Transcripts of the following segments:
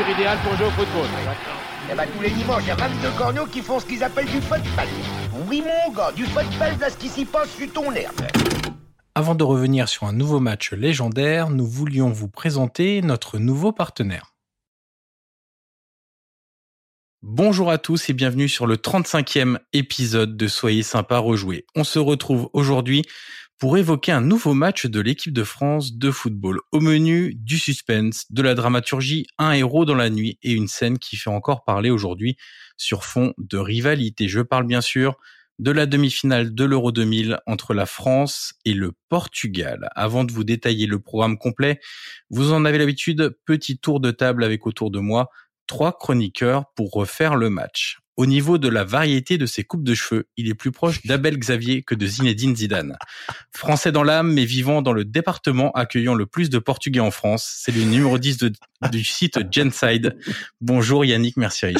température idéale pour jouer au football. Eh ben, tous les dimanches, il y a 22 corneaux qui font ce qu'ils appellent du football. Oui, mon gars, du football, là, ce qui s'y passe sur ton herbe. Avant de revenir sur un nouveau match légendaire, nous voulions vous présenter notre nouveau partenaire. Bonjour à tous et bienvenue sur le 35e épisode de Soyez sympa rejouer. On se retrouve aujourd'hui pour évoquer un nouveau match de l'équipe de France de football. Au menu, du suspense, de la dramaturgie, un héros dans la nuit et une scène qui fait encore parler aujourd'hui sur fond de rivalité. Je parle bien sûr de la demi-finale de l'Euro 2000 entre la France et le Portugal. Avant de vous détailler le programme complet, vous en avez l'habitude, petit tour de table avec autour de moi trois chroniqueurs pour refaire le match. Au niveau de la variété de ses coupes de cheveux, il est plus proche d'Abel Xavier que de Zinedine Zidane. Français dans l'âme, mais vivant dans le département accueillant le plus de Portugais en France. C'est le numéro 10 du site Genside. Bonjour Yannick Mercier.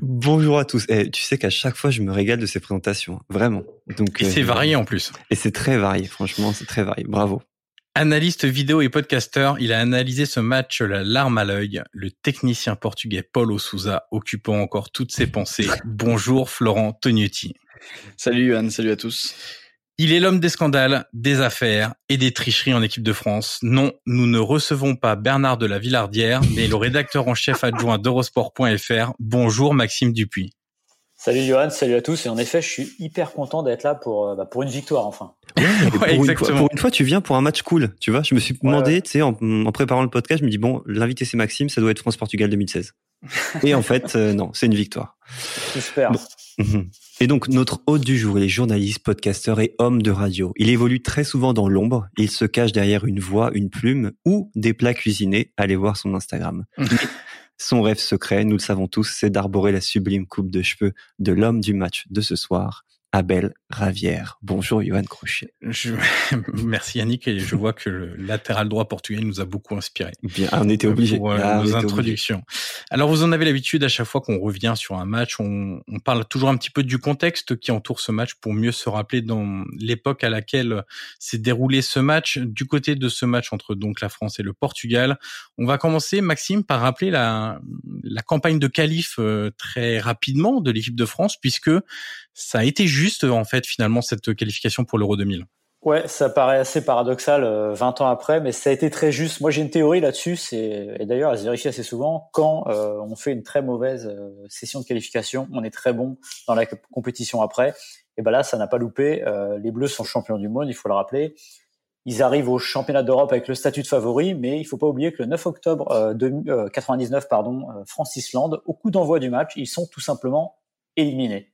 Bonjour à tous. Et eh, tu sais qu'à chaque fois, je me régale de ces présentations. Vraiment. Donc, et c'est euh, varié en plus. Et c'est très varié. Franchement, c'est très varié. Bravo. Analyste vidéo et podcasteur, il a analysé ce match la larme à l'œil. Le technicien portugais Paulo Souza occupant encore toutes ses pensées. Bonjour Florent Tognetti. Salut Johan, salut à tous. Il est l'homme des scandales, des affaires et des tricheries en équipe de France. Non, nous ne recevons pas Bernard de la Villardière, mais le rédacteur en chef adjoint d'Eurosport.fr. Bonjour Maxime Dupuis. Salut Johan, salut à tous. Et en effet, je suis hyper content d'être là pour, euh, bah, pour une victoire enfin. pour, exactement. Une fois, pour, une fois, tu viens pour un match cool. Tu vois, je me suis demandé, tu sais, en, préparant le podcast, je me dis bon, l'invité c'est Maxime, ça doit être France-Portugal 2016. Et en fait, euh, non, c'est une victoire. Super. Mhm. Et donc, notre hôte du jour, il est journaliste, podcasteur et homme de radio. Il évolue très souvent dans l'ombre. Il se cache derrière une voix, une plume ou des plats cuisinés. Allez voir son Instagram. Son rêve secret, nous le savons tous, c'est d'arborer la sublime coupe de cheveux de l'homme du match de ce soir, Abel Ravière. Bonjour Johan Crochet. Merci Yannick et je vois que le latéral droit portugais nous a beaucoup inspiré. Bien, on était obligé. Pour euh, ah, nos introductions. Alors vous en avez l'habitude à chaque fois qu'on revient sur un match, on, on, parle toujours un petit peu du contexte qui entoure ce match pour mieux se rappeler dans l'époque à laquelle s'est déroulé ce match. Du côté de ce match entre donc la France et le Portugal, on va commencer Maxime par rappeler la, la campagne de qualif euh, très rapidement de l'équipe de France puisque ça a été juste en fait finalement cette qualification pour l'Euro 2000 Ouais, ça paraît assez paradoxal 20 euh, ans après, mais ça a été très juste. Moi, j'ai une théorie là-dessus, et d'ailleurs, elle se vérifie assez souvent. Quand euh, on fait une très mauvaise euh, session de qualification, on est très bon dans la compétition après. Et ben là, ça n'a pas loupé. les Bleus sont champions du monde, il faut le rappeler. Ils arrivent au championnat d'Europe avec le statut de favori, mais il faut pas oublier que le 9 octobre de, 99, pardon, France-Islande, au coup d'envoi du match, ils sont tout simplement éliminés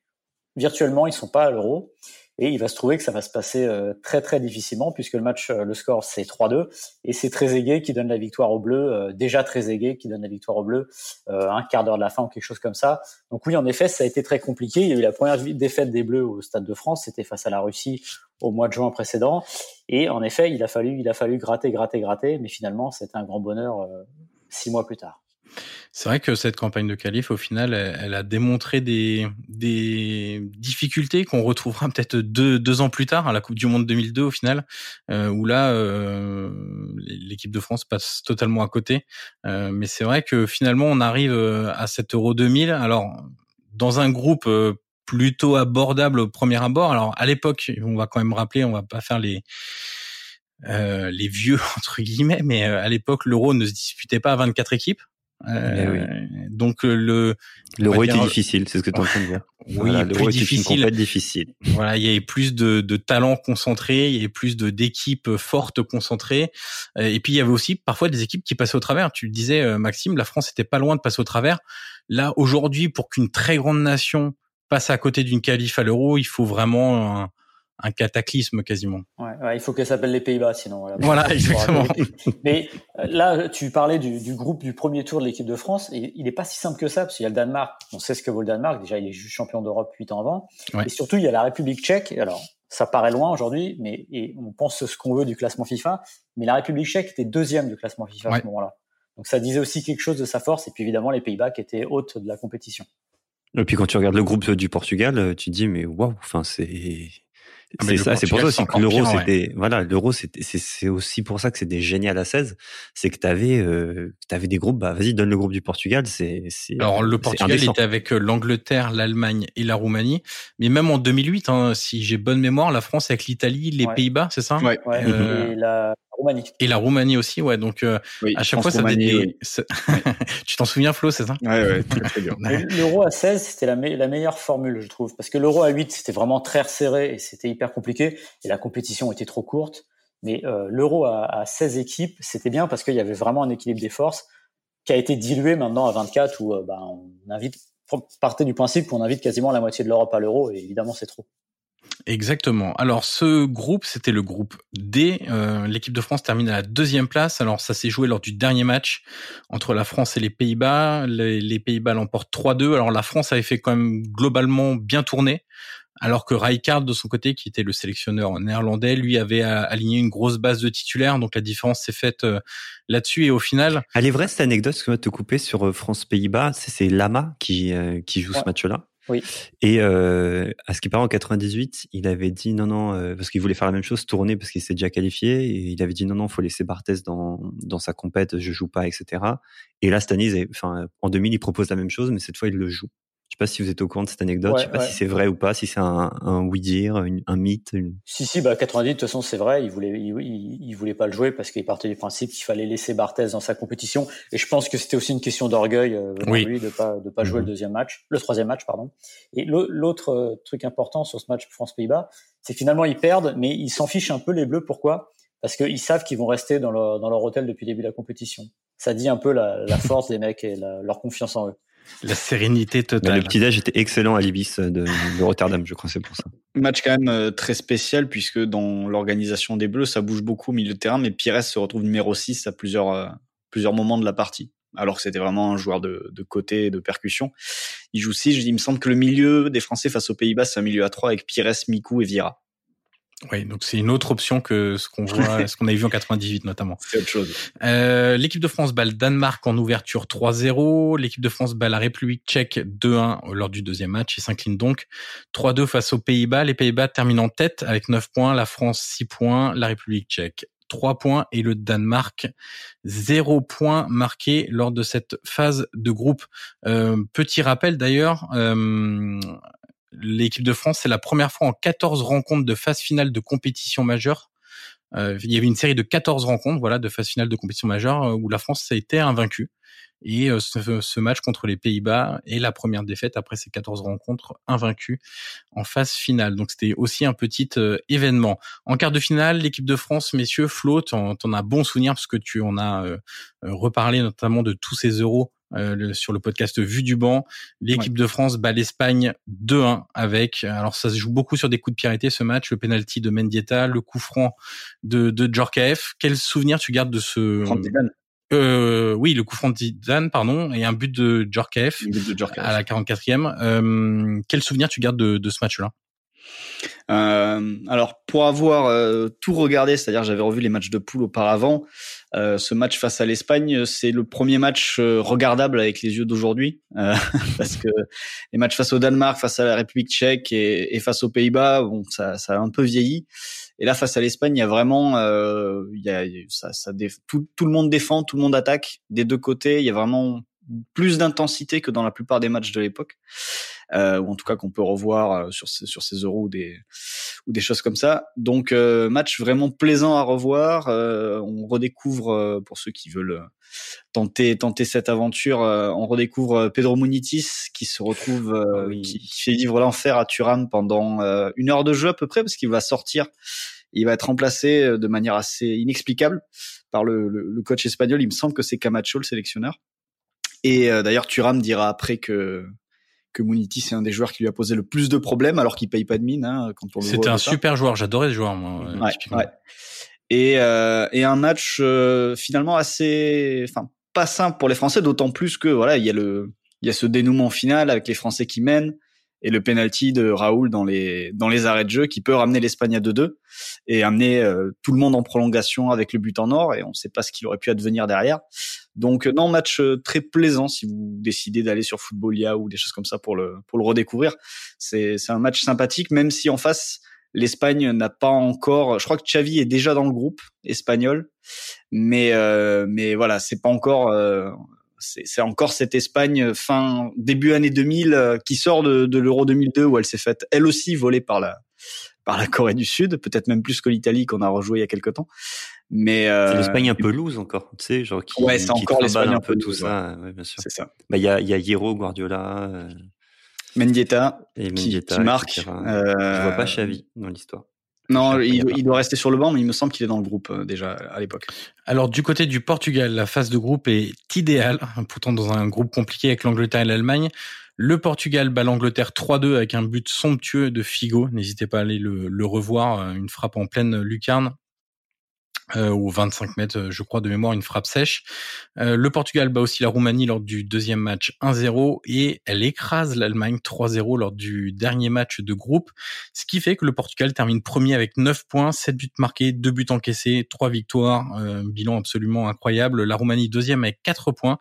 virtuellement, ils sont pas à l'euro. Et il va se trouver que ça va se passer euh, très très difficilement puisque le match, euh, le score c'est 3-2 et c'est aigué qui donne la victoire au bleu, euh, déjà très aigué qui donne la victoire au bleu, un quart d'heure de la fin ou quelque chose comme ça. Donc oui, en effet, ça a été très compliqué. Il y a eu la première défaite des Bleus au Stade de France, c'était face à la Russie au mois de juin précédent. Et en effet, il a fallu, il a fallu gratter, gratter, gratter, mais finalement, c'était un grand bonheur six mois plus tard. C'est vrai que cette campagne de qualif, au final, elle, a démontré des, des difficultés qu'on retrouvera peut-être deux, deux ans plus tard à la Coupe du Monde 2002 au final, euh, où là, euh, l'équipe de France passe totalement à côté. Euh, mais c'est vrai que finalement, on arrive à cet Euro 2000. Alors, dans un groupe plutôt abordable au premier abord. Alors, à l'époque, on va quand même rappeler, on va pas faire les euh, les vieux entre guillemets, mais à l'époque l'euro ne se disputait pas à 24 équipes. Euh, donc euh, le l'euro était difficile, c'est ce que tu es en train de dire. Oui, plus difficile. Une difficile. Voilà, il y avait plus de, de talents concentrés, il y avait plus de d'équipes fortes concentrées, euh, et puis il y avait aussi parfois des équipes qui passaient au travers. Tu le disais, Maxime, la France était pas loin de passer au travers. Là, aujourd'hui, pour qu'une très grande nation passe à côté d'une qualif à l'euro, il faut vraiment un, un cataclysme quasiment. Ouais, il faut qu'elle s'appelle les Pays-Bas, sinon. Voilà, voilà exactement. Mais euh, là, tu parlais du, du groupe du premier tour de l'équipe de France. Et il n'est pas si simple que ça, parce qu'il y a le Danemark. On sait ce que vaut le Danemark. Déjà, il est juste champion d'Europe huit ans avant. Et surtout, il y a la République tchèque. Alors, ça paraît loin aujourd'hui, mais et on pense ce qu'on veut du classement FIFA. Mais la République tchèque était deuxième du classement FIFA à ce moment-là. Donc, ça disait aussi quelque chose de sa force. Et puis, évidemment, les Pays-Bas qui étaient hôtes de la compétition. Et puis, quand tu regardes le groupe du Portugal, tu te dis, mais waouh, enfin, c'est Ah, mais C'est ça, c'est pour ça aussi que l'euro, ouais. c'était, voilà, l'euro, c'est, c'est aussi pour ça que c'était génial à 16. C'est que t'avais, euh, t'avais des groupes, bah, vas-y, donne le groupe du Portugal, c'est, c'est, Alors le Portugal était avec euh, l'Angleterre, l'Allemagne et la Roumanie, mais même en 2008, hein, si j'ai bonne mémoire, la France avec l'Italie, les Ouais. Pays-Bas, c'est ça? Ouais. Ouais, Euh, et la Roumanie. Et la Roumanie aussi, ouais. Donc euh, Oui, à chaque fois, ça des- oui. ça- tu t'en souviens, Flo, c'est ça? Ouais, ouais, très. Mais L'euro à 16, c'était la, me- la meilleure formule, je trouve. Parce que l'euro à 8, c'était vraiment très resserré et c'était hyper compliqué. Et la compétition était trop courte. Mais euh, l'euro à, à 16 équipes, c'était bien parce qu'il y avait vraiment un équilibre des forces qui a été dilué maintenant à 24 où euh, bah, on invite, partez du principe qu'on invite quasiment la moitié de l'Europe à l'euro et évidemment c'est trop. Exactement. Alors ce groupe, c'était le groupe D. Euh, L'équipe de France termine à la deuxième place. Alors ça s'est joué lors du dernier match entre la France et les Pays-Bas. Les, les Pays-Bas l'emportent 3-2. Alors la France avait fait quand même globalement bien tourner. Alors que Rijkaard, de son côté, qui était le sélectionneur néerlandais, lui avait aligné une grosse base de titulaires. Donc la différence s'est faite euh, là-dessus. Et au final, Elle est vraie cette anecdote, que moi, te couper sur euh, France-Pays-Bas, c'est, c'est Lama qui, euh, qui joue Ouais. ce match-là? Et euh, à ce qui paraît en 98, il avait dit non non euh, parce qu'il voulait faire la même chose, tourner parce qu'il s'est déjà qualifié et il avait dit non non faut laisser Barthez dans dans sa compète, je joue pas etc. Et là avaient- enfin en 2000 il propose la même chose mais cette fois il le joue. Je sais pas si vous êtes au courant de cette anecdote, Ouais, je sais pas ouais. si c'est vrai ou pas, si c'est un, un oui dire, une- un mythe. une- Si, si, bah, 90, de toute façon, c'est vrai. Il voulait, il, il, il voulait pas le jouer parce qu'il partait du principe qu'il fallait laisser Barthez dans sa compétition. Et je pense que c'était aussi une question d'orgueil, euh, Oui. de lui, de pas, de pas jouer Mhm. le deuxième match, le troisième match, pardon. Et l'au- l'autre euh, truc important sur ce match France-Pays-Bas, c'est que finalement, ils perdent, mais ils s'en fichent un peu les Bleus. Pourquoi? Parce qu'ils savent qu'ils vont rester dans leur, dans leur hôtel depuis le début de la compétition. Ça dit un peu la, la force des mecs et la- leur confiance en eux. La sérénité Mais totale. le petit déj était excellent à l'Ibis de, de Rotterdam, je crois c'est pour ça. Match quand même euh, très spécial puisque dans l'organisation des Bleus, ça bouge beaucoup au milieu de terrain, mais Pires se retrouve numéro 6 à plusieurs, euh, plusieurs moments de la partie. Alors que c'était vraiment un joueur de, de côté et de percussion. Il joue 6. Il me semble que le milieu des Français face aux Pays-Bas, c'est un milieu à 3 avec Pires, Mikou et Vira. Oui, donc c'est une autre option que ce qu'on voit, ce qu'on avait vu en 98 notamment. C'est autre chose. Euh, L'équipe de France bat le Danemark en ouverture 3-0. L'équipe de France bat la République tchèque 2-1 lors du deuxième match et s'incline donc 3-2 face aux Pays-Bas. Les Pays-Bas terminent en tête avec 9 points, la France 6 points, la République tchèque 3 points et le Danemark 0 points marqués lors de cette phase de groupe. Euh, petit rappel d'ailleurs, euh, l'équipe de France, c'est la première fois en 14 rencontres de phase finale de compétition majeure euh, il y avait une série de 14 rencontres, voilà, de phase finale de compétition majeure euh, où la France a été invaincue. Et euh, ce, match contre les Pays-Bas est la première défaite après ces 14 rencontres invaincues en phase finale. Donc c'était aussi un petit événement. En quart de finale, l'équipe de France, messieurs, Flo, t'en t'en as bon souvenir parce que tu en as reparlé notamment de tous ces euros euh, le- sur le podcast Vue du banc. L'équipe de France bat l'Espagne 2-1 avec. Alors ça se joue beaucoup sur des coups de arrêtés ce match, le penalty de Mendieta, le coup franc de, de Djorkaeff. Quel souvenir tu gardes de ce euh, Oui, le coup franc de Zidane, pardon, et un but de Djorkaeff le but de Djorkaeff. à la 44e. Euh, quel souvenir tu gardes de, de ce match-là? Euh, alors pour avoir euh, tout regardé, c'est-à-dire j'avais revu les matchs de poule auparavant, euh, ce match face à l'Espagne, c'est le premier match euh, regardable avec les yeux d'aujourd'hui, euh, parce que les matchs face au Danemark, face à la République tchèque et, et face aux Pays-Bas, bon, ça, ça a un peu vieilli. Et là, face à l'Espagne, il y a vraiment, euh, il y a, ça, ça tout, tout le monde défend, tout le monde attaque des deux côtés. Il y a vraiment plus d'intensité que dans la plupart des matchs de l'époque, euh, ou en tout cas qu'on peut revoir euh, sur ces, sur ces euros ou des ou des choses comme ça. Donc euh, match vraiment plaisant à revoir. Euh, on redécouvre euh, pour ceux qui veulent tenter tenter cette aventure, euh, on redécouvre euh, Pedro Munitis qui se retrouve euh, Ah oui. qui, qui fait vivre l'enfer à Turam pendant euh, une heure de jeu à peu près parce qu'il va sortir. Il va être remplacé euh, de manière assez inexplicable par le, le, le coach espagnol. Il me semble que c'est Camacho le sélectionneur. Et euh, d'ailleurs, Thuram dira après que que Mouniti c'est un des joueurs qui lui a posé le plus de problèmes alors qu'il paye pas de mine hein, quand on le voit C'était un super joueur, j'adorais ce joueur, moi. euh, Ouais, typiquement. ouais. Et euh, et un match euh, finalement assez enfin pas simple pour les Français d'autant plus que voilà, il y a le il y a ce dénouement final avec les Français qui mènent et le penalty de Raoul dans les dans les arrêts de jeu qui peut ramener l'Espagne à 2-2 et amener euh, tout le monde en prolongation avec le but en or et on ne sait pas ce qu'il aurait pu advenir derrière. Donc euh, non match euh, très plaisant si vous décidez d'aller sur Footballia ou des choses comme ça pour le pour le redécouvrir. C'est un match sympathique même si en face l'Espagne n'a pas encore. Je crois que Xavi est déjà dans le groupe espagnol, mais mais voilà, c'est pas encore c'est encore cette Espagne fin début année 2000 qui sort de, de l'Euro 2002 où elle s'est faite elle aussi voler par la par la Corée du Sud, peut-être même plus que l'Italie qu'on a rejoué il y a quelque temps. Mais euh, c'est l'Espagne un peu loose encore, tu sais, genre qui, ouais, c'est encore l'Espagne un peu tout ça, ouais, bien sûr. C'est ça. Bah il y a il y a Hierro, Guardiola, euh... Mendieta, et Mendieta qui, qui marque. Euh... Je vois pas Xavi dans l'histoire. Non, il, il, doit rester sur le banc, mais il me semble qu'il est dans le groupe euh, déjà à l'époque. Alors du côté du Portugal, la phase de groupe est idéale, pourtant dans un groupe compliqué avec l'Angleterre et l'Allemagne. Le Portugal bat l'Angleterre 3-2 avec un but somptueux de Figo. N'hésitez pas à aller le, le revoir, euh, une frappe en pleine lucarne euh, ou 25 mètres, euh, je crois, de mémoire, une frappe sèche. Euh, le Portugal bat aussi la Roumanie lors du deuxième match 1-0 et elle écrase l'Allemagne 3-0 lors du dernier match de groupe, ce qui fait que le Portugal termine premier avec 9 points, 7 buts marqués, 2 buts encaissés, 3 victoires, euh, bilan absolument incroyable. La Roumanie deuxième avec 4 points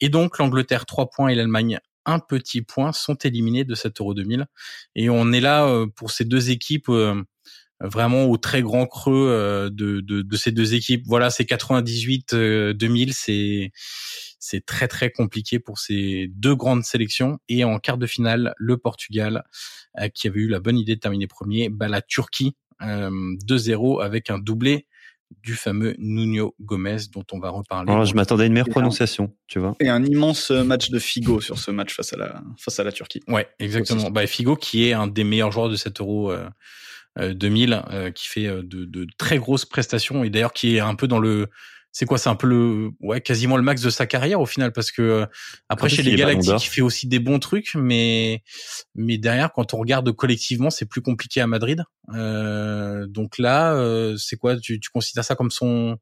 et donc l'Angleterre 3 points et l'Allemagne un petit point sont éliminés de cette Euro 2000 et on est là euh, pour ces deux équipes vraiment au très grand creux euh, de, de, de, ces deux équipes. Voilà, c'est 98-2000, euh, c'est c'est très très compliqué pour ces deux grandes sélections. Et en quart de finale, le Portugal, euh, qui avait eu la bonne idée de terminer premier, bat la Turquie 2-0 avec un doublé du fameux Nuno Gomez dont on va reparler. Alors, je m'attendais à une meilleure prononciation, tu vois. Et un immense match de Figo sur ce match face à la face à la Turquie. Ouais, exactement. Bah, Figo qui est un des meilleurs joueurs de cet Euro 2000 euh, euh, qui fait euh, de, de, très grosses prestations et d'ailleurs qui est un peu dans le c'est quoi c'est un peu le ouais quasiment le max de sa carrière au final parce que après chez les Galactiques il fait aussi des bons trucs mais mais derrière quand on regarde collectivement c'est plus compliqué à Madrid. Euh, donc là euh, c'est quoi tu, tu considères ça comme son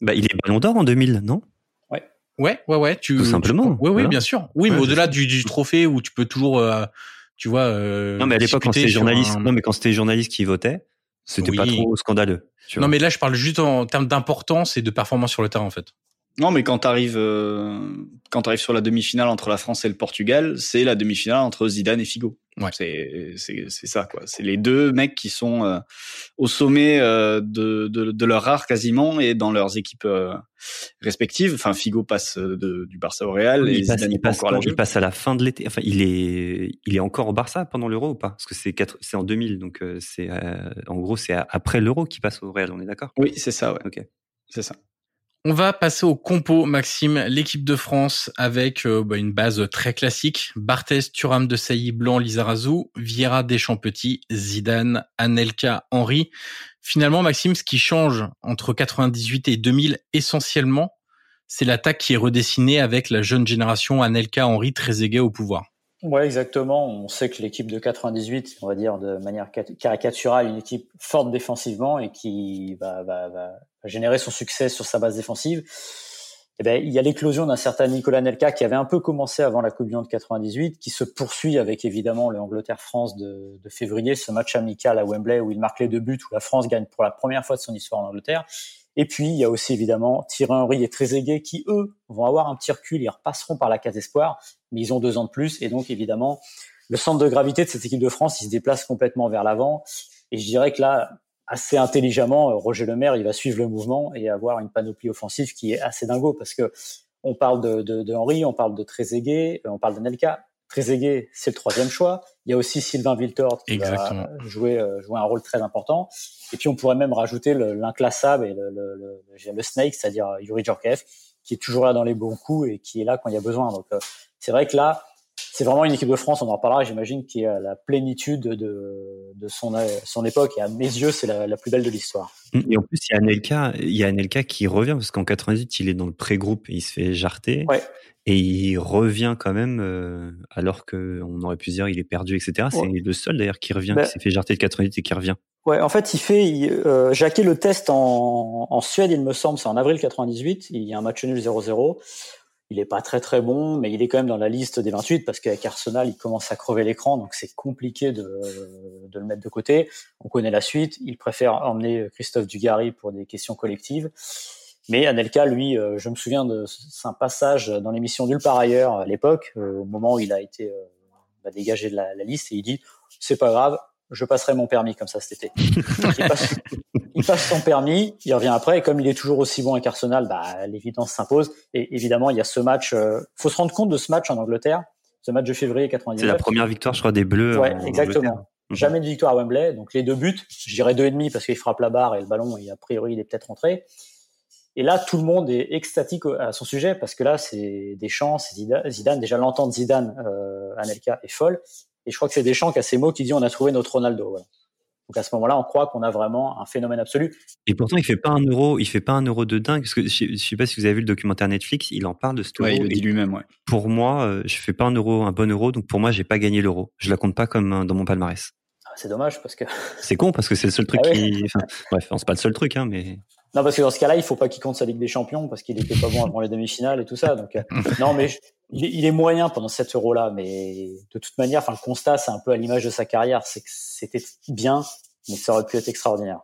bah il est Ballon d'Or en 2000 non? Ouais. Ouais ouais ouais tu tout simplement. oui oui bien sûr. Oui mais au-delà du, du, trophée où tu peux toujours tu vois. Euh, non, mais à l'époque, quand c'était journaliste, non, mais quand c'était journaliste qui votait, c'était pas trop scandaleux. non, mais là, je parle juste en termes d'importance et de performance sur le terrain, en fait. Non, mais quand t'arrives euh, quand t'arrives sur la demi-finale entre la France et le Portugal, c'est la demi-finale entre Zidane et Figo. Ouais. C'est c'est c'est ça quoi. C'est les deux mecs qui sont euh, au sommet euh, de, de, de leur art quasiment et dans leurs équipes euh, respectives. Enfin, Figo passe de, du Barça au Real et il passe, Zidane il passe, encore à la il passe à la fin de l'été. Enfin, il est il est encore au Barça pendant l'Euro ou pas? Parce que c'est quatre, c'est en 2000, donc c'est en gros c'est après l'Euro qu'il passe au Real. On est d'accord? Oui, c'est ça. Ouais. Ok. C'est ça. On va passer au compo, Maxime, l'équipe de France avec euh, bah, une base très classique. Barthez, Thuram de Sailly, Blanc, Lizarazu, Vieira, Deschamps-Petit, Zidane, Anelka, Henry. Finalement, Maxime, ce qui change entre 98 et 2000 essentiellement, c'est l'attaque qui est redessinée avec la jeune génération Anelka, Henry, Trezeguet au pouvoir. Ouais, exactement. On sait que l'équipe de 98, on va dire de manière caricaturale, une équipe forte défensivement et qui va, va, va générer son succès sur sa base défensive. Eh ben, il y a l'éclosion d'un certain Nicolas Nelka qui avait un peu commencé avant la Coupe du Monde 98, qui se poursuit avec évidemment le Angleterre-France de, février, ce match amical à Wembley où il marque les deux buts, où la France gagne pour la première fois de son histoire en Angleterre. Et puis, il y a aussi évidemment Thierry Henry et Trezeguet qui, eux, vont avoir un petit recul, ils repasseront par la case espoir, mais ils ont deux ans de plus. Et donc, évidemment, le centre de gravité de cette équipe de France, il se déplace complètement vers l'avant. Et je dirais que là, assez intelligemment, Roger Lemaire, il va suivre le mouvement et avoir une panoplie offensive qui est assez dingo parce que on parle de, de, de Henry, on parle de Trezeguet, on parle d'Anelka. Trezeguet, c'est le troisième choix. Il y a aussi Sylvain Wiltord qui va jouer, euh, jouer un rôle très important. Et puis on pourrait même rajouter l'inclassable et le, le, le, le snake, c'est-à-dire Yuri Djorkaeff, qui est toujours là dans les bons coups et qui est là quand il y a besoin. Donc euh, c'est vrai que là, c'est vraiment une équipe de France, on en reparlera, j'imagine, qui est à la plénitude de, de son, son époque. Et à mes yeux, c'est la, la, plus belle de l'histoire. Et en plus, il y a Anelka, il y a Anelka qui revient, parce qu'en 98, il est dans le pré-groupe, il se fait jarter. Ouais. Et il revient quand même, euh, alors qu'on aurait pu dire il est perdu, etc. C'est le seul d'ailleurs qui revient, bah, qui s'est fait jarter de 88 et qui revient. Ouais, en fait, il fait, il, euh, Jacquet le test en, en Suède, il me semble, c'est en avril 98. Il y a un match nul 0-0 il est pas très très bon, mais il est quand même dans la liste des 28 parce qu'avec Arsenal, il commence à crever l'écran, donc c'est compliqué de, de, le mettre de côté. On connaît la suite. Il préfère emmener Christophe Dugarry pour des questions collectives. Mais Anelka, lui, euh, je me souviens de un passage dans l'émission Nulle part ailleurs à l'époque, euh, au moment où il a été euh, bah, dégagé de la, la, liste, et il dit c'est pas grave, je passerai mon permis comme ça cet été. il, passe, son permis, il revient après, et comme il est toujours aussi bon avec Arsenal, bah, l'évidence s'impose. Et évidemment, il y a ce match. Euh, faut se rendre compte de ce match en Angleterre, ce match de février 99. C'est la première victoire, je crois, des Bleus. Ouais, exactement. Mhm. Jamais de victoire à Wembley, donc les deux buts, je dirais deux et demi parce qu'il frappe la barre et le ballon, et a priori, il est peut-être rentré. Et là, tout le monde est extatique à son sujet parce que là, c'est Deschamps, c'est Zidane. Déjà, l'entente Zidane, euh, Anelka est folle. Et je crois que c'est Deschamps qui a ces mots qui dit on a trouvé notre Ronaldo. Voilà. Donc à ce moment-là, on croit qu'on a vraiment un phénomène absolu. Et pourtant, il fait pas un euro, il fait pas un euro de dingue. Parce que je, sais pas si vous avez vu le documentaire Netflix, il en parle de ce euro. il le dit lui-même. Ouais. Pour moi, euh, je fais pas un euro, un bon euro, donc pour moi, j'ai pas gagné l'euro. Je la compte pas comme dans mon palmarès. Ah, c'est dommage parce que. C'est con parce que c'est le seul truc ah qui. Enfin, bref, c'est pas le seul truc, hein, mais. Non, parce que dans ce cas-là, il faut pas qu'il compte sa Ligue des Champions parce qu'il était pas bon avant les demi-finales et tout ça. Donc, euh, non, mais il, est, moyen pendant 7 euros-là. Mais de toute manière, enfin, le constat, c'est un peu à l'image de sa carrière. C'est que c'était bien, mais ça aurait pu être extraordinaire.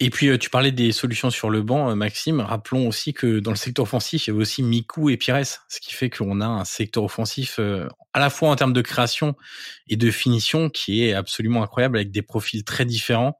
Et puis, euh, tu parlais des solutions sur le banc, euh, Maxime. Rappelons aussi que dans le secteur offensif, il y avait aussi Miku et Pires, ce qui fait qu'on a un secteur offensif à la fois en termes de création et de finition qui est absolument incroyable avec des profils très différents.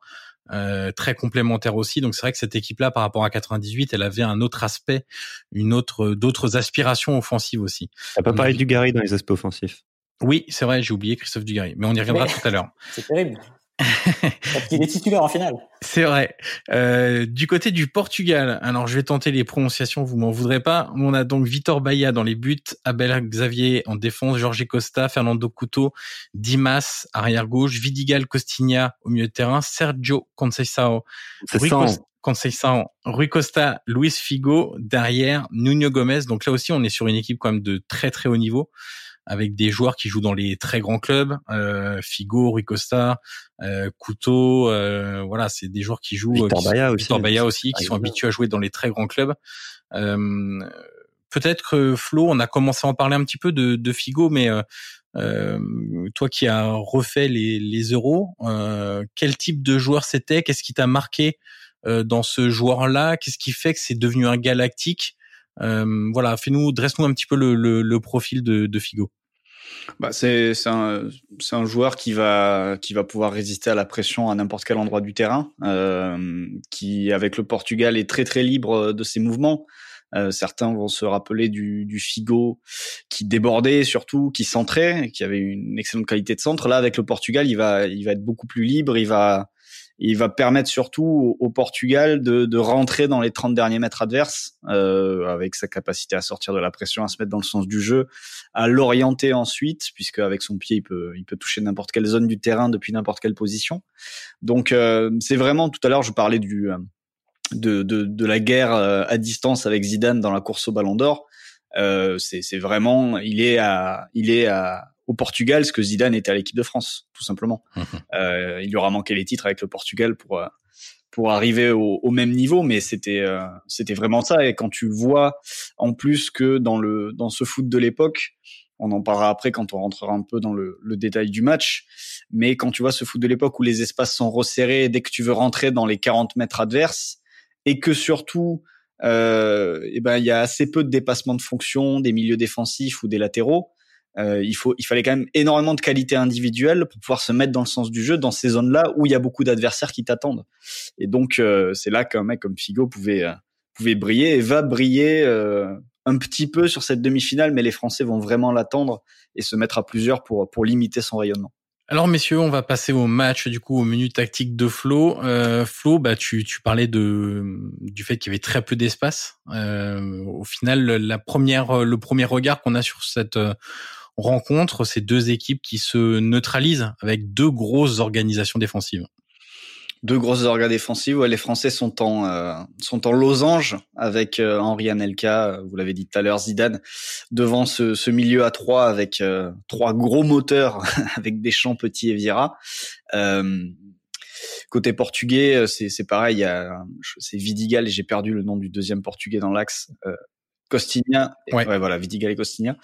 Euh, très complémentaire aussi. Donc c'est vrai que cette équipe-là, par rapport à 98, elle avait un autre aspect, une autre, d'autres aspirations offensives aussi. T'as pas parlé du Gary dans les aspects offensifs? Oui, c'est vrai, j'ai oublié Christophe Dugarry, mais on y reviendra tout à l'heure. C'est terrible. Parce qu'il est titulaire en finale. C'est vrai. Euh, du côté du Portugal, alors je vais tenter les prononciations, vous m'en voudrez pas. On a donc Vitor Baia dans les buts, Abel Xavier en défense, Jorge Costa, Fernando Couto, Dimas arrière gauche, Vidigal Costinha au milieu de terrain, Sergio Conceição, Rui, Conceição, Rui Costa, Luis Figo derrière, Nuno Gomez. Donc là aussi, on est sur une équipe quand même de très très haut niveau avec des joueurs qui jouent dans les très grands clubs, euh, Figo, Rui Costa, euh, Couteau, euh, voilà, c'est des joueurs qui jouent. Victor Baia aussi. Victor Baia aussi, qui sont habitués à jouer dans les très grands clubs. Euh, Peut-être que Flo, on a commencé à en parler un petit peu de, de Figo, mais euh, euh toi qui as refait les, les euros, euh, quel type de joueur c'était? Qu'est-ce qui t'a marqué dans ce joueur-là? Qu'est-ce qui fait que c'est devenu un galactique? Voilà, fais-nous, dresse-nous un petit peu le, le, le profil de, de Figo bah c'est un, un joueur qui va qui va pouvoir résister à la pression à n'importe quel endroit du terrain, euh, qui avec le Portugal est très très libre de ses mouvements. Euh, certains vont se rappeler du, du Figo qui débordait surtout, qui centrait, qui avait une excellente qualité de centre. Là, avec le Portugal, il va il va être beaucoup plus libre. Il va il va permettre surtout au, Portugal de, de, rentrer dans les 30 derniers mètres adverses euh, avec sa capacité à sortir de la pression, à se mettre dans le sens du jeu, à l'orienter ensuite, puisque avec son pied il peut il peut toucher n'importe quelle zone du terrain depuis n'importe quelle position. Donc euh, c'est vraiment tout à l'heure je parlais du euh, de, de, de, la guerre euh, à distance avec Zidane dans la course au Ballon d'Or. Euh, c'est vraiment il est à il est à au Portugal ce que Zidane était à l'équipe de France, tout simplement. Mhm. Euh, il lui aura manqué les titres avec le Portugal pour euh, pour arriver au, au même niveau, mais c'était euh, c'était vraiment ça. Et quand tu vois en plus que dans le dans ce foot de l'époque, on en parlera après quand on rentrera un peu dans le, le détail du match, mais quand tu vois ce foot de l'époque où les espaces sont resserrés dès que tu veux rentrer dans les 40 mètres adverses et que surtout euh, et eh ben il y a assez peu de dépassement de fonction des milieux défensifs ou des latéraux euh, il faut, il fallait quand même énormément de qualité individuelle pour pouvoir se mettre dans le sens du jeu dans ces zones-là où il y a beaucoup d'adversaires qui t'attendent. Et donc euh, c'est là qu'un mec comme Figo pouvait euh, pouvait briller et va briller un petit peu sur cette demi-finale, mais les Français vont vraiment l'attendre et se mettre à plusieurs pour pour limiter son rayonnement. Alors messieurs, on va passer au match du coup au menu tactique de Flo. Euh, Flo, bah tu, tu parlais de du fait qu'il y avait très peu d'espace. Euh, au final, la première le premier regard qu'on a sur cette rencontre ces deux équipes qui se neutralisent avec deux grosses organisations défensives. Deux grosses organes défensives. Ouais, les Français sont en euh, sont en losange avec euh, Henri Anelka, vous l'avez dit tout à l'heure, Zidane devant ce, ce milieu à trois avec euh, trois gros moteurs avec des champs petits et Vieira. côté portugais, c'est c'est pareil. C'est Vidigal et j'ai perdu le nom du deuxième portugais dans l'axe. Costinha, ouais. voilà, Vidigal et Costinha.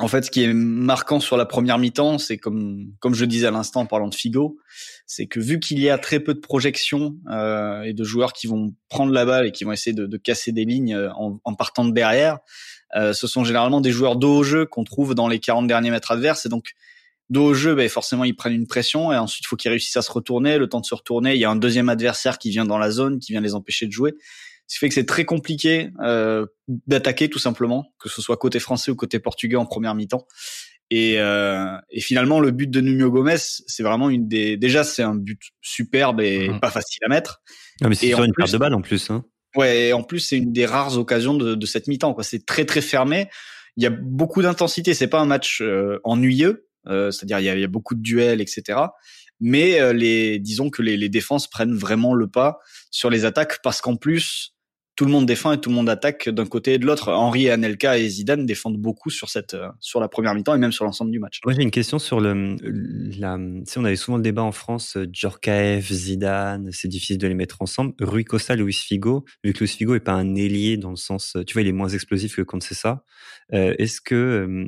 En fait, ce qui est marquant sur la première mi-temps, c'est comme comme je disais à l'instant en parlant de Figo, c'est que vu qu'il y a très peu de projections euh, et de joueurs qui vont prendre la balle et qui vont essayer de, de casser des lignes euh, en, en partant de derrière, euh, ce sont généralement des joueurs dos au jeu qu'on trouve dans les 40 derniers mètres adverses. Et donc, dos au jeu, ben forcément ils prennent une pression et ensuite il faut qu'ils réussissent à se retourner. Le temps de se retourner, il y a un deuxième adversaire qui vient dans la zone, qui vient les empêcher de jouer. Ce qui fait que c'est très compliqué euh, d'attaquer tout simplement, que ce soit côté français ou côté portugais en première mi-temps. Et, euh, et finalement, le but de Nuno Gomez, c'est vraiment une des. Déjà, c'est un but superbe et Mhm. pas facile à mettre. Non, mais c'est sur une plus- perte de balle en plus. Hein. Ouais, et en plus, c'est une des rares occasions de, de cette mi-temps. Quoi, c'est très très fermé. Il y a beaucoup d'intensité. C'est pas un match euh, ennuyeux. Euh, C'est-à-dire, il y, a, il y a beaucoup de duels, etc. Mais euh, les, disons que les, les défenses prennent vraiment le pas sur les attaques parce qu'en plus, tout le monde défend et tout le monde attaque d'un côté et de l'autre. Henri, Anelka et Zidane défendent beaucoup sur cette, euh, sur la première mi-temps et même sur l'ensemble du match. Moi, j'ai une question sur le. La, si on avait souvent le débat en France, euh, Djorkaeff, Zidane, c'est difficile de les mettre ensemble. Rui Costa, Luis Figo, vu que Luis Figo est pas un ailier dans le sens, euh, tu vois, il est moins explosif que quand c'est ça. Euh, est-ce, que-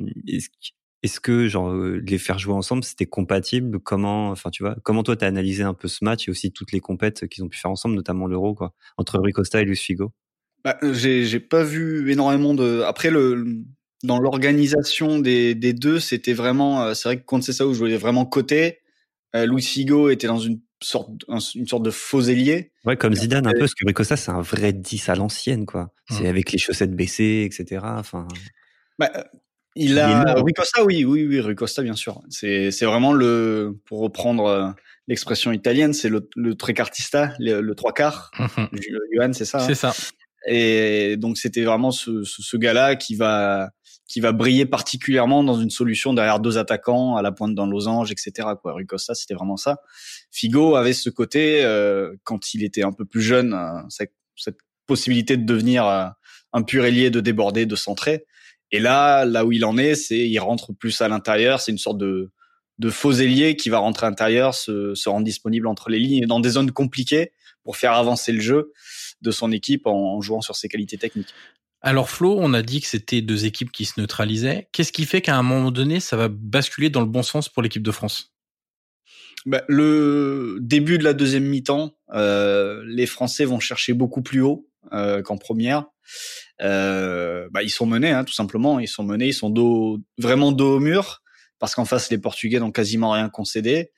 est-ce que genre euh, les faire jouer ensemble, c'était compatible? Comment, enfin, tu vois, comment toi t'as analysé un peu ce match et aussi toutes les compètes qu'ils ont pu faire ensemble, notamment l'Euro, quoi, entre Rui Costa et Luis Figo? Bah, euh, j'ai j'ai pas vu énormément de. Après le dans l'organisation des, des deux, c'était vraiment. euh, C'est vrai que contre c'est ça où je voulais vraiment côté. Euh, Luis Figo était dans une sorte un- une sorte de faux ailier. Ouais, comme Zidane un peu, parce que Rui Costa, c'est un vrai 10 à l'ancienne, quoi. C'est Hum. avec les chaussettes baissées, etc. Enfin. Bah, il a. Rui Costa, oui, oui, oui, Rui Costa, bien sûr. C'est c'est vraiment le pour reprendre euh, l'expression italienne, c'est le, le trequartista, le, le trois quarts. Mhm. Johan, c'est ça. hein? C'est ça. Et donc c'était vraiment ce, ce, ce gars-là qui va qui va briller particulièrement dans une solution derrière deux attaquants à la pointe d'un losange, etc. Quoi. Rui Costa, c'était vraiment ça. Figo avait ce côté euh, quand il était un peu plus jeune, euh, cette, cette possibilité de devenir euh, un pur ailier, de déborder, de centrer. Et là, là où il en est, c'est il rentre plus à l'intérieur. C'est une sorte de de faux ailier qui va rentrer à l'intérieur, se, se rendre disponible entre les lignes et dans des zones compliquées pour faire avancer le jeu de son équipe en, en jouant sur ses qualités techniques. Alors Flo, on a dit que c'était deux équipes qui se neutralisaient. Qu'est-ce qui fait qu'à un moment donné, ça va basculer dans le bon sens pour l'équipe de France? Bah, le début de la deuxième mi-temps, euh, les Français vont chercher beaucoup plus haut euh, qu'en première. Euh, bah, ils sont menés, hein, tout simplement. Ils sont menés, ils sont dos, vraiment dos au mur, parce qu'en face, les Portugais n'ont quasiment rien concédé.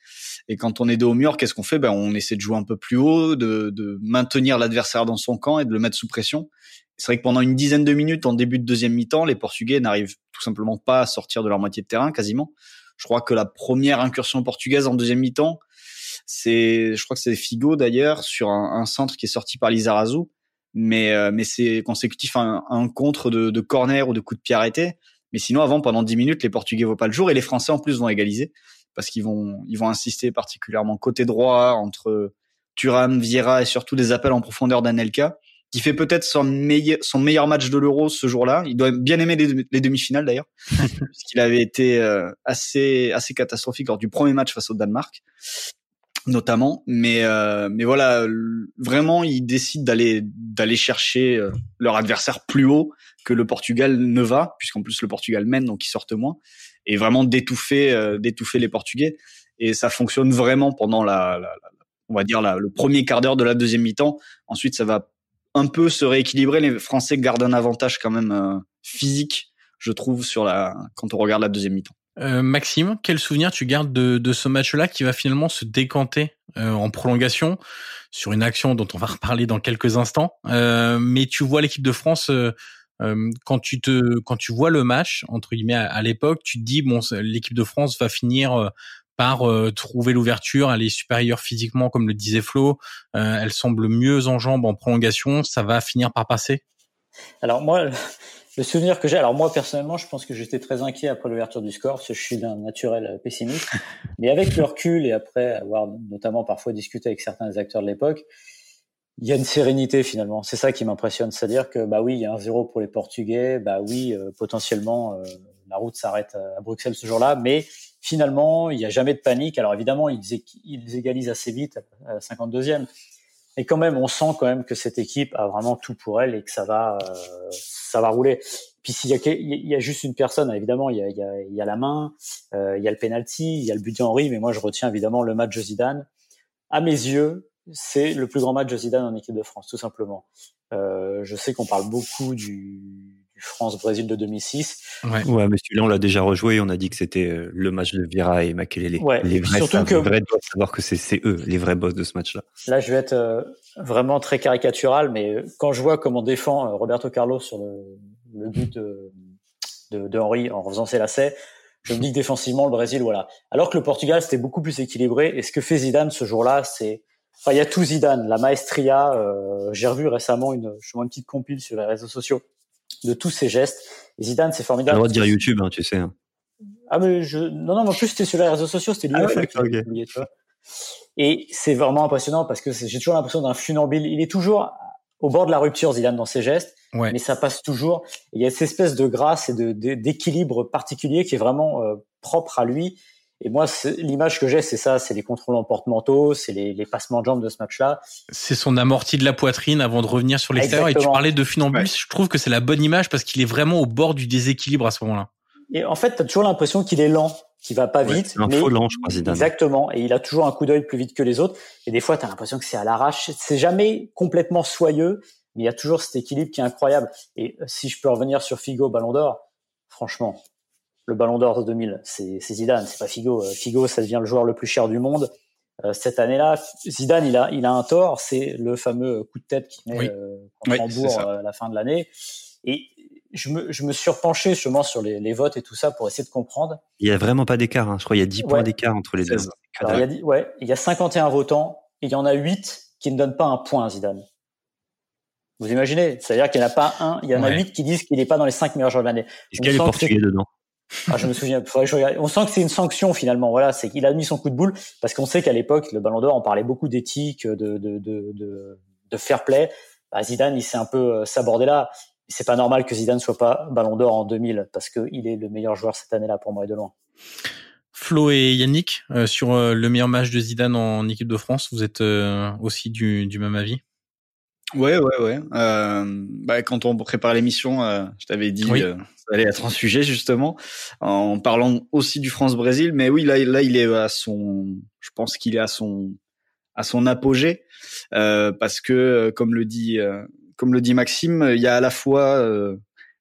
Et quand on est dos au mur, qu'est-ce qu'on fait? Ben, On essaie de jouer un peu plus haut, de, de maintenir l'adversaire dans son camp et de le mettre sous pression. C'est vrai que pendant une dizaine de minutes, en début de deuxième mi-temps, les Portugais n'arrivent tout simplement pas à sortir de leur moitié de terrain, quasiment. Je crois que la première incursion portugaise en deuxième mi-temps, c'est, je crois que c'est Figo d'ailleurs sur un, un, centre qui est sorti par Lizarazu, mais euh, mais c'est consécutif à un, un contre de, de, corner ou de coup de pied arrêté. Mais sinon, avant, pendant dix minutes, les Portugais voient pas le jour et les Français en plus vont égaliser parce qu'ils vont ils vont insister particulièrement côté droit entre Thuram, Vieira et surtout des appels en profondeur d'Anelka qui fait peut-être son meilleur, son meilleur match de l'Euro ce jour-là. Il doit bien aimer les, les demi-finales d'ailleurs, puisqu'il avait été euh, assez assez catastrophique lors du premier match face au Danemark, notamment. Mais euh, mais voilà, vraiment, ils décident d'aller d'aller chercher euh, leur adversaire plus haut que le Portugal ne va, puisqu'en plus le Portugal mène, donc ils sortent moins, et vraiment d'étouffer euh, d'étouffer les Portugais. Et ça fonctionne vraiment pendant la, la, la on va dire la, le premier quart d'heure de la deuxième mi-temps. Ensuite, ça va un peu se rééquilibrer. Les Français gardent un avantage quand même euh, physique, je trouve, sur la quand on regarde la deuxième mi-temps. Euh, Maxime, quel souvenir tu gardes de, ce match-là qui va finalement se décanter euh, en prolongation sur une action dont on va reparler dans quelques instants. Euh, mais tu vois l'équipe de France quand tu vois le match entre guillemets à, à l'époque, tu te dis bon l'équipe de France va finir par trouver l'ouverture, elle est supérieure physiquement, comme le disait Flo, elle semble mieux en jambes en prolongation, ça va finir par passer? Alors moi, le souvenir que j'ai, alors moi personnellement, je pense que j'étais très inquiet après l'ouverture du score, parce que je suis d'un naturel pessimiste, mais avec le recul et après avoir notamment parfois discuté avec certains acteurs de l'époque, il y a une sérénité finalement. C'est ça qui m'impressionne, c'est-à-dire que bah oui, il y a un zéro pour les Portugais, bah oui, euh, potentiellement euh, la route s'arrête à Bruxelles ce jour-là, mais finalement, il n'y a jamais de panique. Alors évidemment, ils, ils égalisent assez vite à la 52e. Et quand même, on sent quand même que cette équipe a vraiment tout pour elle et que ça va, euh, ça va rouler. Puis s'il y a, il y a juste une personne, évidemment, il y a, y a, y a la main, euh, il y a le penalty, il y a le but d'Henri, mais moi je retiens évidemment le match de Zidane. À mes yeux, c'est le plus grand match de Zidane en équipe de France, tout simplement. Euh, je sais qu'on parle beaucoup du France-Brésil de 2006. Ouais, ouais mais celui-là, on l'a déjà rejoué. On a dit que c'était euh, le match de Vira et Makelele. Ouais, les vrais, surtout que... les vrais doivent savoir que c'est eux, les vrais boss de ce match-là. Là, je vais être euh, vraiment très caricatural, mais euh, quand je vois comment défend Roberto Carlos sur le, le but de, de, de, Henry en faisant ses lacets, je me dis que défensivement, le Brésil, voilà. Alors que le Portugal, c'était beaucoup plus équilibré. Et ce que fait Zidane ce jour-là, c'est Enfin, il y a tout Zidane, la maestria. Euh, J'ai revu récemment une, je une petite compile sur les réseaux sociaux de tous ses gestes. Zidane, c'est formidable. On va dire YouTube, hein, tu sais. Hein. Ah mais je, non non, en plus c'était sur les réseaux sociaux, c'était lui ah, tu vois. Et c'est vraiment impressionnant parce que j'ai toujours l'impression d'un funambule. Il est toujours au bord de la rupture, Zidane, dans ses gestes, ouais. mais ça passe toujours. Il y a cette espèce de grâce et de d'équilibre particulier qui est vraiment euh, propre à lui et moi, l'image que j'ai, c'est ça, c'est les contrôles en porte-manteau, c'est les, les, passements de jambes de ce match-là. C'est son amorti de la poitrine avant de revenir sur l'extérieur. Et tu parlais de funambule, je trouve que c'est la bonne image parce qu'il est vraiment au bord du déséquilibre à ce moment-là. Et en fait, tu as toujours l'impression qu'il est lent, qu'il va pas vite. un faux lent, je crois, Zidane. Exactement. Et il a toujours un coup d'œil plus vite que les autres. Et des fois, tu as l'impression que c'est à l'arrache. C'est jamais complètement soyeux, mais il y a toujours cet équilibre qui est incroyable. Et si je peux revenir sur Figo, Ballon d'Or, franchement, le Ballon d'Or de 2000, c'est Zidane, c'est pas Figo. Euh, Figo, ça devient le joueur le plus cher du monde. Euh, cette année-là, Zidane, il a, il a un tort, c'est le fameux coup de tête qu'il met euh, contre à la fin de l'année. Et je me, je me suis repenché justement sur les, les, votes et tout ça pour essayer de comprendre. Il y a vraiment pas d'écart. Hein. Je crois qu'il y a 10 points d'écart entre les deux. il, y a, ouais, il y a 51 votants et il y en a 8 qui ne donnent pas un point à Zidane. Vous imaginez? C'est-à-dire qu'il n'y en a pas un, il y en a 8 qui disent qu'il n'est pas dans les 5 meilleurs joueurs de l'année. Est-ce qu'il y a les Portugais dedans? Ah, je me souviens. On sent que c'est une sanction finalement. Voilà, c'est qu'il a mis son coup de boule parce qu'on sait qu'à l'époque, le Ballon d'Or, on parlait beaucoup d'éthique, de, de, de, de, fair play. Bah, Zidane, il s'est un peu euh, sabordé là. C'est pas normal que Zidane soit pas Ballon d'Or en 2000 parce qu'il est le meilleur joueur cette année-là pour moi et de loin. Flo et Yannick, euh, sur euh, le meilleur match de Zidane en équipe de France, vous êtes aussi du même avis? Ouais, ouais, ouais. Euh, bah, quand on prépare l'émission, euh, je t'avais dit euh, ça allait être un sujet justement, en parlant aussi du France-Brésil. Mais oui, là, là, il est à son, je pense qu'il est à son, à son apogée, euh, parce que comme le dit, comme le dit Maxime, il y a à la fois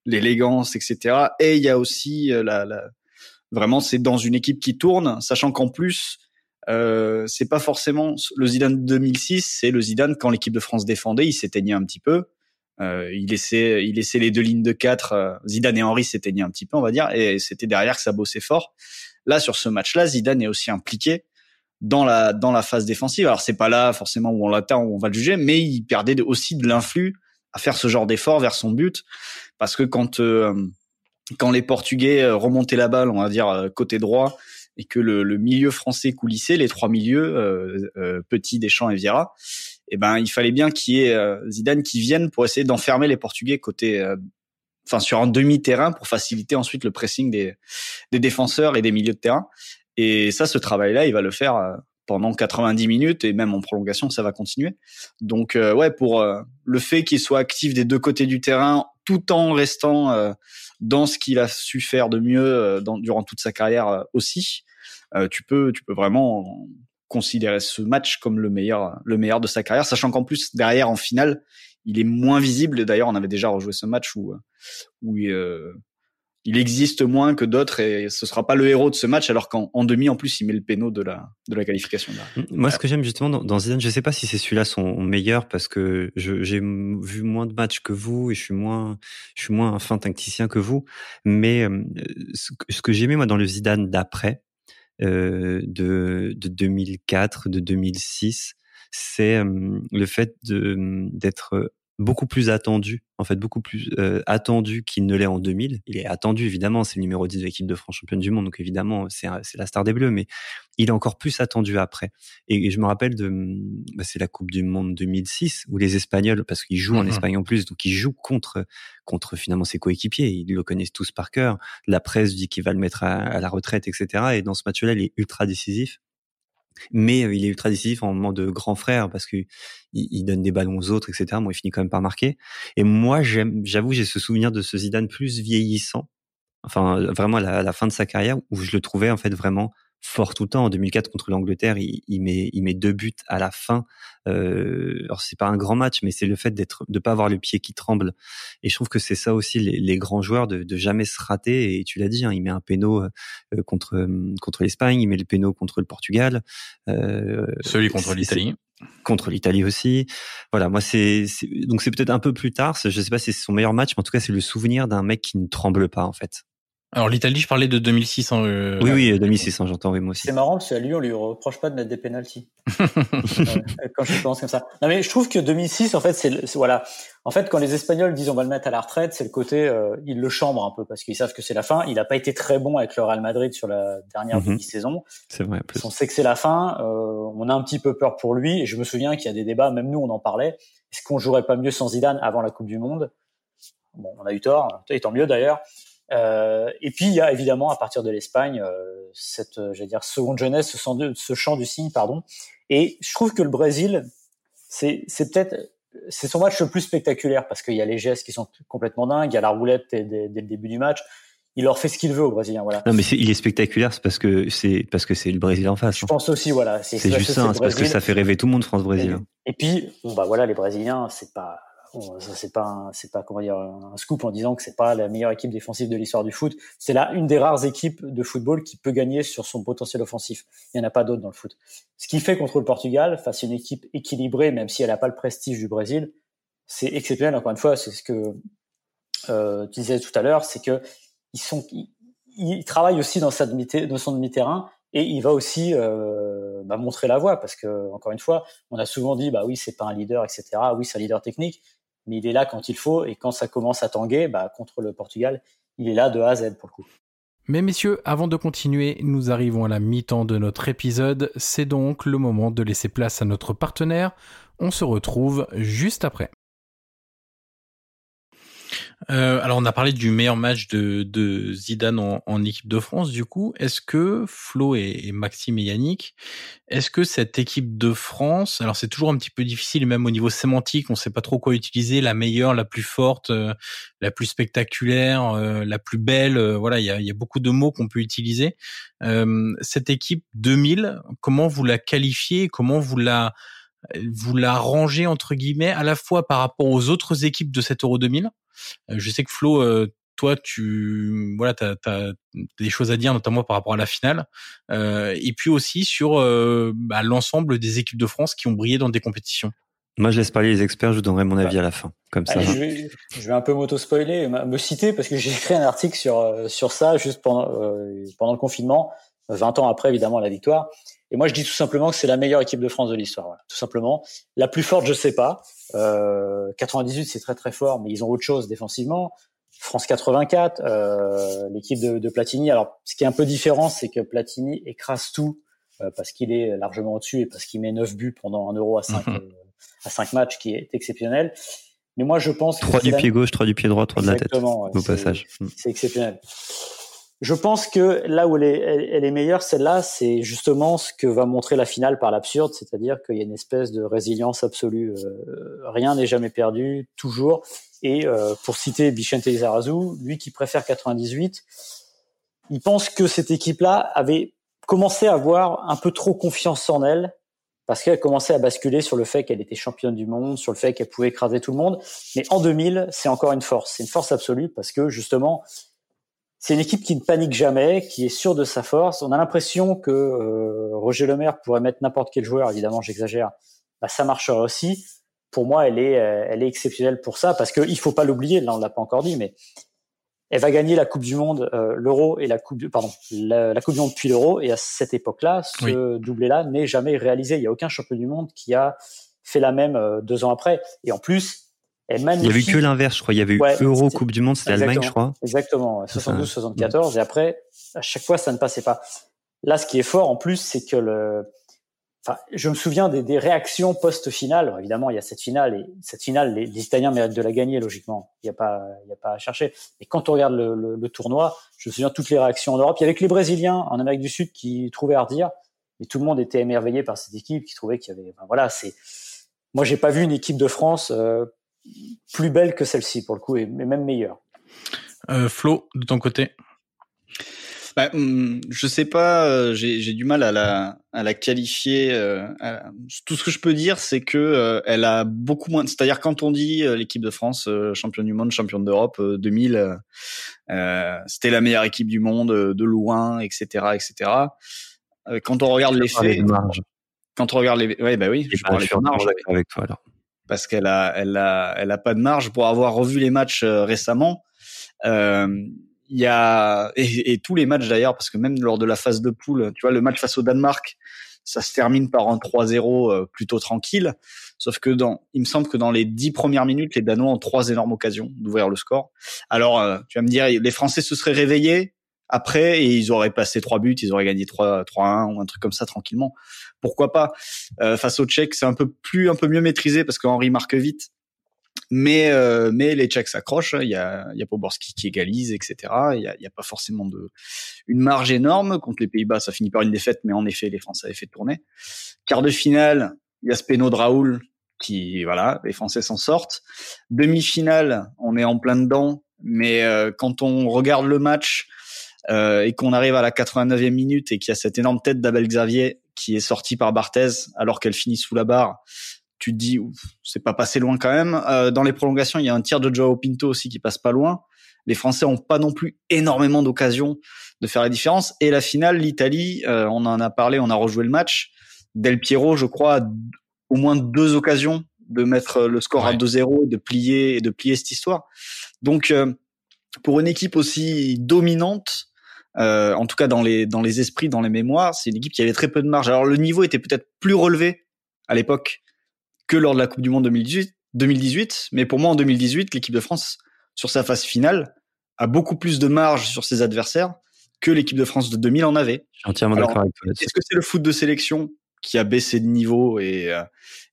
l'élégance, etc. Et il y a aussi la, la vraiment, c'est dans une équipe qui tourne, sachant qu'en plus euh, c'est pas forcément le Zidane 2006, c'est le Zidane quand l'équipe de France défendait, il s'éteignait un petit peu. Euh, il laissait, il laissait les deux lignes de quatre. Euh, Zidane et Henry s'éteignaient un petit peu, on va dire, et c'était derrière que ça bossait fort. Là, sur ce match-là, Zidane est aussi impliqué dans la dans la phase défensive. Alors c'est pas là forcément où on l'attend, où on va le juger, mais il perdait aussi de l'influx à faire ce genre d'effort vers son but, parce que quand euh, quand les Portugais remontaient la balle, on va dire côté droit, et que le, le, milieu français coulissait, les trois milieux, euh, euh, Petit, Deschamps et Vieira, eh ben il fallait bien qu'il y ait euh, Zidane qui vienne pour essayer d'enfermer les Portugais côté, euh, enfin sur un demi-terrain pour faciliter ensuite le pressing des, des défenseurs et des milieux de terrain. Et ça, ce travail-là, il va le faire euh, pendant 90 minutes et même en prolongation, ça va continuer. Donc ouais, pour le fait qu'il soit actif des deux côtés du terrain tout en restant dans ce qu'il a su faire de mieux dans, durant toute sa carrière aussi, euh, tu peux tu peux vraiment considérer ce match comme le meilleur le meilleur de sa carrière, sachant qu'en plus derrière en finale il est moins visible. D'ailleurs, on avait déjà rejoué ce match où où euh, il existe moins que d'autres et ce sera pas le héros de ce match alors qu'en demi en plus il met le péno de la de la qualification. Moi ce que j'aime justement dans, Zidane, je sais pas si c'est celui-là son meilleur parce que j'ai vu moins de matchs que vous et je suis moins je suis moins un fin tacticien que vous, mais euh, ce, ce que j'aimais moi dans le Zidane d'après, euh, de, de 2004, de 2006, c'est le fait d'être beaucoup plus attendu, en fait beaucoup plus euh, attendu qu'il ne l'est en 2000. Il est attendu évidemment, c'est le numéro 10 de l'équipe de France championne du monde, donc évidemment c'est la star des Bleus, mais il est encore plus attendu après. Et, je me rappelle de, bah, c'est la Coupe du Monde 2006 où les Espagnols, parce qu'ils jouent en mmh Espagne en plus, donc ils jouent contre contre finalement ses coéquipiers, ils le connaissent tous par cœur. La presse dit qu'il va le mettre à, à la retraite, etc. Et dans ce match-là, il est ultra décisif mais euh, il est ultra décisif en moment de grand frère parce que il, donne des ballons aux autres, etc. Moi, il finit quand même par marquer. Et moi, j'avoue, j'ai ce souvenir de ce Zidane plus vieillissant, enfin vraiment à la, fin de sa carrière où je le trouvais en fait vraiment fort tout le temps. En 2004 contre l'Angleterre, il, il, met, il met deux buts à la fin. Euh, alors c'est pas un grand match, mais c'est le fait d'être, de pas avoir le pied qui tremble. Et je trouve que c'est ça aussi les, les, grands joueurs de, de jamais se rater. Et tu l'as dit, hein, il met un péno euh, contre contre l'Espagne, il met le péno contre le Portugal, euh, celui contre l'Italie contre l'Italie aussi. Voilà, moi c'est donc c'est peut-être un peu plus tard. Je sais pas si c'est son meilleur match, mais en tout cas c'est le souvenir d'un mec qui ne tremble pas en fait. Alors l'Italie, je parlais de 2006. Hein, euh, oui, oui, 2006, hein, j'entends, oui, moi aussi. C'est marrant parce qu'à lui, on lui reproche pas de mettre des penalties. quand je pense comme ça. Non, mais je trouve que 2006, en fait, c'est voilà. En fait, quand les Espagnols disent on va le mettre à la retraite, c'est le côté euh, ils le chambrent un peu parce qu'ils savent que c'est la fin. Il n'a pas été très bon avec le Real Madrid sur la dernière mm saison C'est vrai. Plus. On sait que c'est la fin. Euh, on a un petit peu peur pour lui. Et je me souviens qu'il y a des débats, même nous, on en parlait. Est-ce qu'on jouerait pas mieux sans Zidane avant la Coupe du Monde? Bon, on a eu tort. Et tant mieux d'ailleurs. Euh, et puis il y a évidemment à partir de l'Espagne euh, cette, euh, j'allais dire seconde jeunesse, ce, ce champ du cygne, pardon. Et je trouve que le Brésil, c'est c'est peut-être c'est son match le plus spectaculaire parce qu'il y a les gestes qui sont complètement dingues, il y a la roulette dès, dès, le début du match. Il leur fait ce qu'il veut aux Brésiliens, voilà. Non, mais il est spectaculaire, c'est parce que c'est parce que c'est le Brésil en face. Je hein. pense aussi, voilà. C'est juste ça, c'est parce que ça fait rêver tout le monde France-Brésil. Et, et, puis, bon bah voilà, les Brésiliens, c'est pas ça c'est pas c'est pas comment dire un scoop en disant que c'est pas la meilleure équipe défensive de l'histoire du foot. C'est là une des rares équipes de football qui peut gagner sur son potentiel offensif. Il y en a pas d'autres dans le foot. Ce qui fait contre le Portugal face à une équipe équilibrée, même si elle n'a pas le prestige du Brésil, c'est exceptionnel. Encore une fois, c'est ce que euh, tu disais tout à l'heure, c'est que ils sont ils, travaillent aussi dans sa demi son demi-terrain et il va aussi euh, bah, montrer la voie parce que encore une fois, on a souvent dit bah oui c'est pas un leader etc. Oui c'est un leader technique, mais il est là quand il faut et quand ça commence à tanguer, bah, contre le Portugal, il est là de A à Z pour le coup. Mais messieurs, avant de continuer, nous arrivons à la mi-temps de notre épisode. C'est donc le moment de laisser place à notre partenaire. On se retrouve juste après. Euh, alors on a parlé du meilleur match de, de Zidane en, en, équipe de France. Du coup, est-ce que Flo et, et, Maxime et Yannick, est-ce que cette équipe de France, alors c'est toujours un petit peu difficile, même au niveau sémantique, on ne sait pas trop quoi utiliser, la meilleure, la plus forte, euh, la plus spectaculaire, euh, la plus belle. Euh, voilà, il y a, y a, beaucoup de mots qu'on peut utiliser. cette équipe 2000, comment vous la qualifiez Comment vous la vous la rangez entre guillemets à la fois par rapport aux autres équipes de cette Euro 2000 euh, je sais que Flo, euh, toi, tu voilà, t'as as des choses à dire, notamment par rapport à la finale, euh, et puis aussi sur bah, l'ensemble des équipes de France qui ont brillé dans des compétitions. Moi, je laisse parler les experts, je vous donnerai mon avis à la fin, comme ça. je, vais, je, vais, un peu m'auto-spoiler, me citer, parce que j'ai écrit un article sur sur ça juste pendant pendant le confinement, 20 ans après évidemment la victoire. Et moi, je dis tout simplement que c'est la meilleure équipe de France de l'histoire. Voilà, tout simplement. La plus forte, je sais pas. Euh, 98, c'est très très fort, mais ils ont autre chose défensivement. France 84, euh, l'équipe de, de, Platini. Alors, ce qui est un peu différent, c'est que Platini écrase tout euh, parce qu'il est largement au-dessus et parce qu'il met 9 buts pendant un euro à 5, mhm. euh, à 5 matchs, qui est exceptionnel. Mais moi, je pense 3 du pied gauche, 3 du pied droit, 3 de la tête. Au passage. C'est exceptionnel. Je pense que là où elle est, elle, est meilleure, celle-là, c'est justement ce que va montrer la finale par l'absurde, c'est-à-dire qu'il y a une espèce de résilience absolue. Euh, rien n'est jamais perdu, toujours. Et euh, pour citer Bichente Lizarazu, lui qui préfère 98, il pense que cette équipe-là avait commencé à avoir un peu trop confiance en elle, parce qu'elle commençait à basculer sur le fait qu'elle était championne du monde, sur le fait qu'elle pouvait écraser tout le monde. Mais en 2000, c'est encore une force, c'est une force absolue, parce que justement, c'est une équipe qui ne panique jamais, qui est sûre de sa force. On a l'impression que euh, Roger Lemaire pourrait mettre n'importe quel joueur, évidemment j'exagère, bah, ça marchera aussi. Pour moi, elle est, euh, elle est exceptionnelle pour ça, parce qu'il faut pas l'oublier, là on l'a pas encore dit, mais elle va gagner la Coupe du Monde, euh, l'Euro et la Coupe du, pardon, la, Coupe du Monde puis l'Euro, et à cette époque-là, ce doublé-là n'est jamais réalisé. Il y a aucun champion du monde qui a fait la même deux ans après. Et en plus, il y a eu que l'inverse, je crois. Il y avait eu Euro, Coupe du Monde, c'était l'Allemagne, je crois. Exactement, 72-74. Et après, à chaque fois, ça ne passait pas. Là, ce qui est fort, en plus, c'est que le, enfin, je me souviens des, des réactions post-finale. Évidemment, il y a cette finale et cette finale, les, les, Italiens méritent de la gagner, logiquement. Il n'y a pas, il y a pas à chercher. Et quand on regarde le, le, le, tournoi, je me souviens toutes les réactions en Europe. Il y avait que les Brésiliens en Amérique du Sud qui trouvaient à redire. Mais tout le monde était émerveillé par cette équipe, qui trouvait qu'il y avait, voilà, c'est, moi, j'ai pas vu une équipe de France, euh, plus belle que celle-ci pour le coup, et même meilleure. Euh, Flo, de ton côté? Bah, hum, je sais pas, euh, j'ai du mal à la, à la qualifier. Euh, tout ce que je peux dire, c'est que euh, elle a beaucoup moins. C'est-à-dire quand on dit l'équipe de France championne du monde, championne d'Europe 2000, c'était la meilleure équipe du monde de loin, etc., etc. quand on regarde les faits, quand on regarde les, ouais, bah oui, je, bah, suis marge avec toi alors. Parce qu'elle a, elle a, elle a pas de marge pour avoir revu les matchs récemment. Euh, il y a et, tous les matchs d'ailleurs parce que même lors de la phase de poule, tu vois le match face au Danemark, ça se termine par un 3-0 euh, plutôt tranquille. Sauf que dans, il me semble que dans les dix premières minutes, les Danois ont trois énormes occasions d'ouvrir le score. Alors, euh, tu vas me dire, les Français se seraient réveillés après et ils auraient passé trois buts, ils auraient gagné 3-1 ou un truc comme ça tranquillement. Pourquoi pas euh, Face aux Tchèques, c'est un peu plus, un peu mieux maîtrisé parce qu'Henri marque vite. Mais euh, mais les Tchèques s'accrochent. Il y a il y a Poborski qui égalise, etc. Il y a, il y a pas forcément de une marge énorme contre les Pays-Bas. Ça finit par une défaite, mais en effet les Français avaient fait tourner. Quart de finale, il y a Speno de Raoul qui voilà, les Français s'en sortent. Demi-finale, on est en plein dedans, mais euh, quand on regarde le match euh, et qu'on arrive à la 89e minute et qu'il y a cette énorme tête d'Abel Xavier qui est sortie par Barthez alors qu'elle finit sous la barre, tu te dis c'est pas passé loin quand même. Euh, dans les prolongations, il y a un tir de Joao Pinto aussi qui passe pas loin. Les Français ont pas non plus énormément d'occasions de faire la différence. Et la finale, l'Italie, euh, on en a parlé, on a rejoué le match. Del Piero, je crois, a au moins deux occasions de mettre le score à 2-0 et de plier et de plier cette histoire. Donc euh, pour une équipe aussi dominante, euh, en tout cas dans les dans les esprits, dans les mémoires, c'est une équipe qui avait très peu de marge. Alors le niveau était peut-être plus relevé à l'époque que lors de la Coupe du Monde 2018, 2018. Mais pour moi, en 2018, l'équipe de France, sur sa phase finale, a beaucoup plus de marge sur ses adversaires que l'équipe de France de 2000 en avait. entièrement d'accord avec toi. Est-ce que c'est le foot de sélection qui a baissé de niveau et, euh,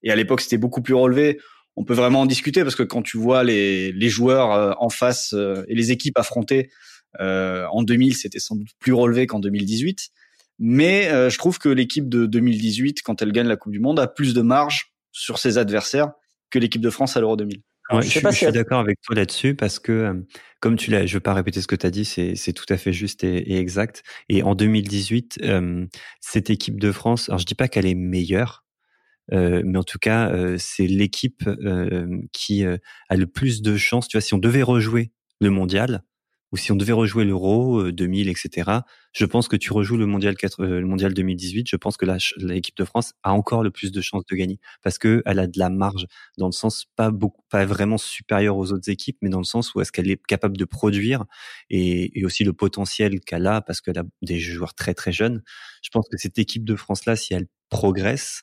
et à l'époque c'était beaucoup plus relevé? On peut vraiment en discuter parce que quand tu vois les, les joueurs euh, en face euh, et les équipes affrontées en 2000, c'était sans doute plus relevé qu'en 2018. Mais je trouve que l'équipe de 2018, quand elle gagne la Coupe du Monde, a plus de marge sur ses adversaires que l'équipe de France à l'Euro 2000. je, suis, d'accord avec toi là-dessus parce que, euh, comme tu l'as, je veux pas répéter ce que tu as dit, c'est tout à fait juste et, exact. Et en 2018, euh, cette équipe de France, alors je dis pas qu'elle est meilleure, euh, mais en tout cas, c'est l'équipe qui a le plus de chances. Tu vois, si on devait rejouer le mondial, ou si on devait rejouer l'Euro 2000, euh, etc. Je pense que tu rejoues le mondial 4, euh, le mondial 2018. Je pense que l'équipe de France a encore le plus de chances de gagner parce que elle a de la marge dans le sens pas beaucoup, pas vraiment supérieure aux autres équipes, mais dans le sens où est-ce qu'elle est capable de produire et, et aussi le potentiel qu'elle a parce qu'elle a des joueurs très très jeunes. Je pense que cette équipe de France là, si elle progresse,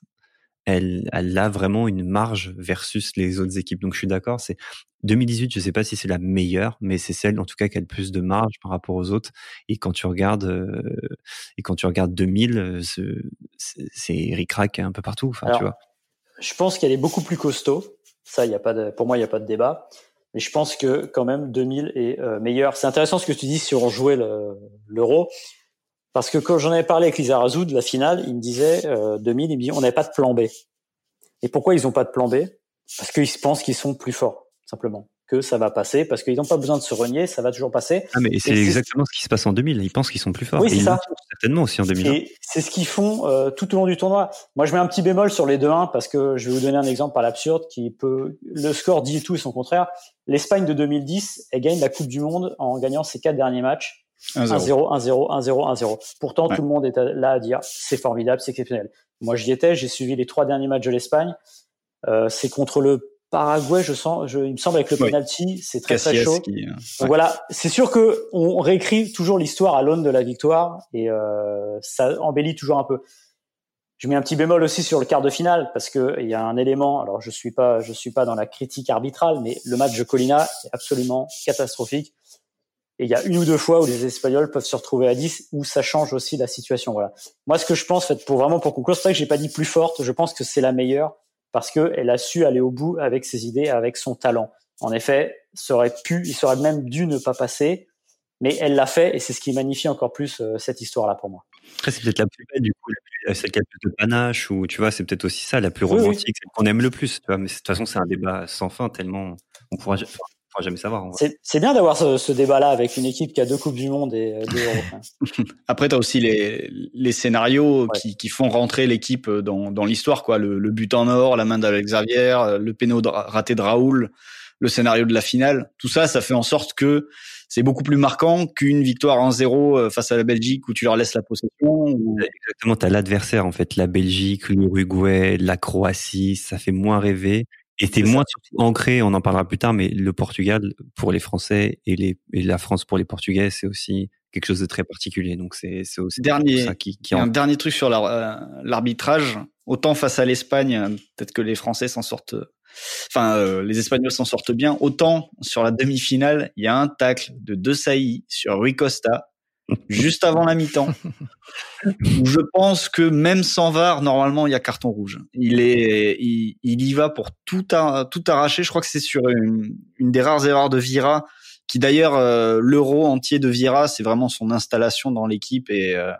elle, elle a vraiment une marge versus les autres équipes. Donc je suis d'accord, c'est 2018, je sais pas si c'est la meilleure, mais c'est celle en tout cas qui a le plus de marge par rapport aux autres. Et quand tu regardes euh, et quand tu regardes 2000, euh, c'est ric-rac un peu partout. Enfin, tu vois. Je pense qu'elle est beaucoup plus costaud. Ça, y a pas de, pour moi, il n'y a pas de débat. Mais je pense que quand même 2000 est euh, meilleur. C'est intéressant ce que tu dis sur jouer l'euro. Parce que quand j'en avais parlé avec Lisa Razou de la finale, il me disait, euh, 2000, il me dit, on n'avait pas de plan B. Et pourquoi ils n'ont pas de plan B? Parce qu'ils pensent qu'ils sont plus forts, simplement. Que ça va passer, parce qu'ils n'ont pas besoin de se renier, ça va toujours passer. Ah, mais c'est exactement ce qui se passe en 2000. Ils pensent qu'ils sont plus forts. Oui, c'est ça. Certainement aussi en 2000. Et c'est ce qu'ils font euh, tout au long du tournoi. Moi, je mets un petit bémol sur les 2-1 parce que je vais vous donner un exemple par l'absurde qui peut. Le score dit tout et son contraire. L'Espagne de 2010, elle gagne la Coupe du Monde en gagnant ses quatre derniers matchs 1-0, 1-0, 1-0, 1-0. Pourtant, tout le monde est là à dire c'est formidable, c'est exceptionnel. Moi, j'y étais, j'ai suivi les trois derniers matchs de l'Espagne. Euh, c'est contre le Paraguay, je sens, je, il me semble avec le penalty, c'est très très chaud. Euh, voilà, c'est sûr que on réécrit toujours l'histoire à l'aune de la victoire et euh, ça embellit toujours un peu. Je mets un petit bémol aussi sur le quart de finale parce que il y a un élément. Alors je suis pas, je suis pas dans la critique arbitrale, mais le match de Colina est absolument catastrophique. Et il y a une ou deux fois où les Espagnols peuvent se retrouver à 10, où ça change aussi la situation. Voilà. Moi, ce que je pense, pour vraiment pour conclure, c'est vrai que j'ai pas dit plus forte. Je pense que c'est la meilleure parce qu'elle a su aller au bout avec ses idées, avec son talent. En effet, ça aurait pu, il serait même dû ne pas passer, mais elle l'a fait et c'est ce qui magnifie encore plus euh, cette histoire-là pour moi. Après, c'est peut-être la plus belle, du coup, celle qui a le plus de panache, ou tu vois, c'est peut-être aussi ça, la plus romantique, celle qu'on aime le plus, tu vois, mais de toute façon, c'est un débat sans fin, tellement on pourra, pourra jamais savoir. C'est bien d'avoir ce, ce débat-là avec une équipe qui a deux coupes du monde et deux euros. Après, tu as aussi les, les scénarios qui, qui, font rentrer l'équipe dans, dans l'histoire, quoi. Le, le, but en or, la main d'Alex Xavier, le péno raté de Raoul, le scénario de la finale. Tout ça, ça fait en sorte que c'est beaucoup plus marquant qu'une victoire en 0 euh, face à la Belgique où tu leur laisses la possession. Ou... Exactement, tu as l'adversaire en fait, la Belgique, l'Uruguay, la Croatie, ça fait moins rêver. Et c'est moins ancré, on en parlera plus tard, mais le Portugal pour les Français et, les, et la France pour les Portugais, c'est aussi quelque chose de très particulier. Donc c'est aussi dernier, ça qui, qui un dernier truc sur euh, l'arbitrage. Autant face à l'Espagne, peut-être que les Français s'en sortent enfin euh, les Espagnols s'en sortent bien. Autant sur la demi-finale, il y a un tacle de De Sailly sur Rui Costa juste avant la mi-temps. je pense que même sans VAR, normalement, il y a carton rouge. Il est, il, y va pour tout, tout arracher. Je crois que c'est sur une, des rares erreurs de Vira, qui d'ailleurs euh, l'euro entier de Vira, c'est vraiment son installation dans l'équipe et euh,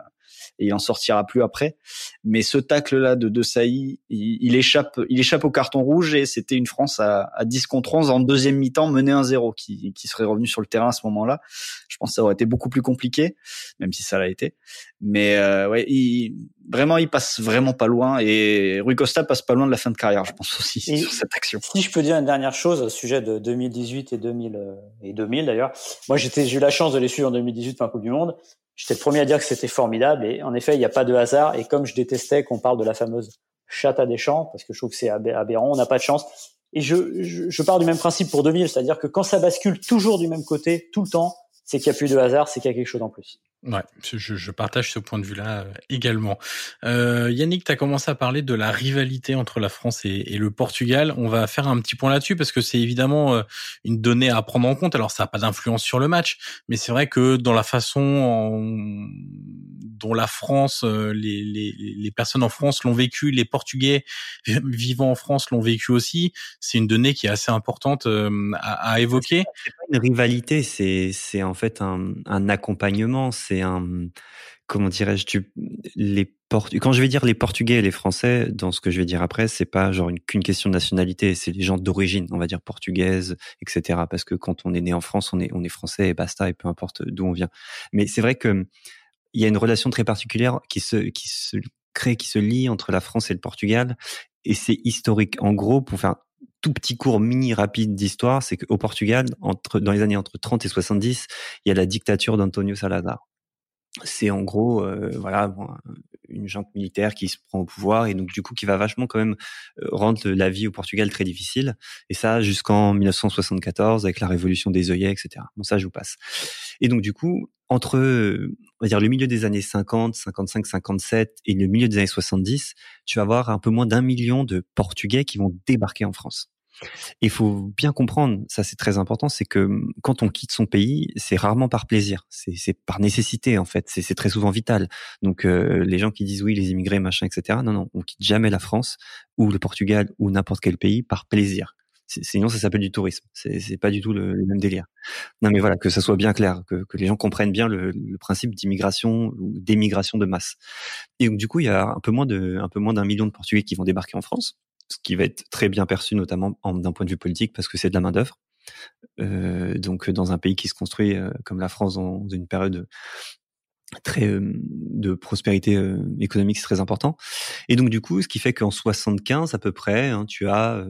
et il en sortira plus après. Mais ce tacle là de De Sailly, il, échappe, il échappe au carton rouge et c'était une France à, à 10 contre 11 en deuxième mi-temps menée 1-0 qui, qui serait revenu sur le terrain à ce moment-là. Je pense que ça aurait été beaucoup plus compliqué, même si ça l'a été. Mais euh, ouais, il, vraiment, il passe vraiment pas loin et Rui Costa passe pas loin de la fin de carrière, je pense aussi sur cette action. Si je peux dire une dernière chose au sujet de 2018 et 2000 euh, et 2000 d'ailleurs, moi j'étais j'ai eu la chance de les suivre en 2018 pour la Coupe du Monde J'étais le premier à dire que c'était formidable et en effet, il n'y a pas de hasard. Et comme je détestais qu'on parle de la fameuse chatte à des champs, parce que je trouve que c'est aberrant, on n'a pas de chance. Et je, je, je, pars du même principe pour 2000, c'est-à-dire que quand ça bascule toujours du même côté, tout le temps, c'est qu'il n'y a plus de hasard, c'est qu'il y a quelque chose en plus. Ouais, je, je, partage ce point de vue-là euh, également. Euh, Yannick, tu as commencé à parler de la rivalité entre la France et, le Portugal. On va faire un petit point là-dessus parce que c'est évidemment euh, une donnée à prendre en compte. Alors ça n'a pas d'influence sur le match, mais c'est vrai que dans la façon dont la France, euh, les, les, les personnes en France l'ont vécu, les Portugais vivant en France l'ont vécu aussi, c'est une donnée qui est assez importante à, évoquer. C'est pas une rivalité, c'est en fait un, un accompagnement. Un comment dirais-je les quand je vais dire les Portugais et les Français, dans ce que je vais dire après, c'est pas genre qu'une question de nationalité, c'est les gens d'origine, on va dire portugaise, etc. Parce que quand on est né en France, on est on est français et basta, et peu importe d'où on vient. Mais c'est vrai que il y a une relation très particulière qui se qui se crée, qui se lie entre la France et le Portugal, et c'est historique. En gros, pour faire tout petit cours mini rapide d'histoire, c'est qu'au Portugal, entre, dans les années entre 30 et 70, il y a la dictature d'Antonio Salazar c'est en gros euh, voilà une junte militaire qui se prend au pouvoir et donc du coup qui va vachement quand même euh, rendre la vie au Portugal très difficile. Et ça jusqu'en 1974 avec la révolution des œillets etc bon ça je vous passe. Et donc du coup entre on va dire le milieu des années 50 55 57 et le milieu des années 70 tu vas avoir un peu moins d'un million de Portugais qui vont débarquer en France il faut bien comprendre, ça c'est très important, c'est que hum, quand on quitte son pays, c'est rarement par plaisir, c'est par nécessité en fait, c'est très souvent vital. Donc euh, les gens qui disent oui les immigrés machin etc. Non non, on quitte jamais la France ou le Portugal ou n'importe quel pays par plaisir. Sinon, ça s'appelle du tourisme. C'est pas du tout le, même délire. Non, mais voilà, que ça soit bien clair, que, les gens comprennent bien le, le principe d'immigration ou d'émigration de masse. Et donc, du coup, il y a un peu moins un peu moins d'un million de Portugais qui vont débarquer en France ce qui va être très bien perçu, notamment d'un point de vue politique, parce que c'est de la main d'œuvre. Euh, donc, dans un pays qui se construit euh, comme la France dans une période très euh, de prospérité euh, économique, c'est très important. Et donc, du coup, ce qui fait qu'en 75 à peu près, hein, tu as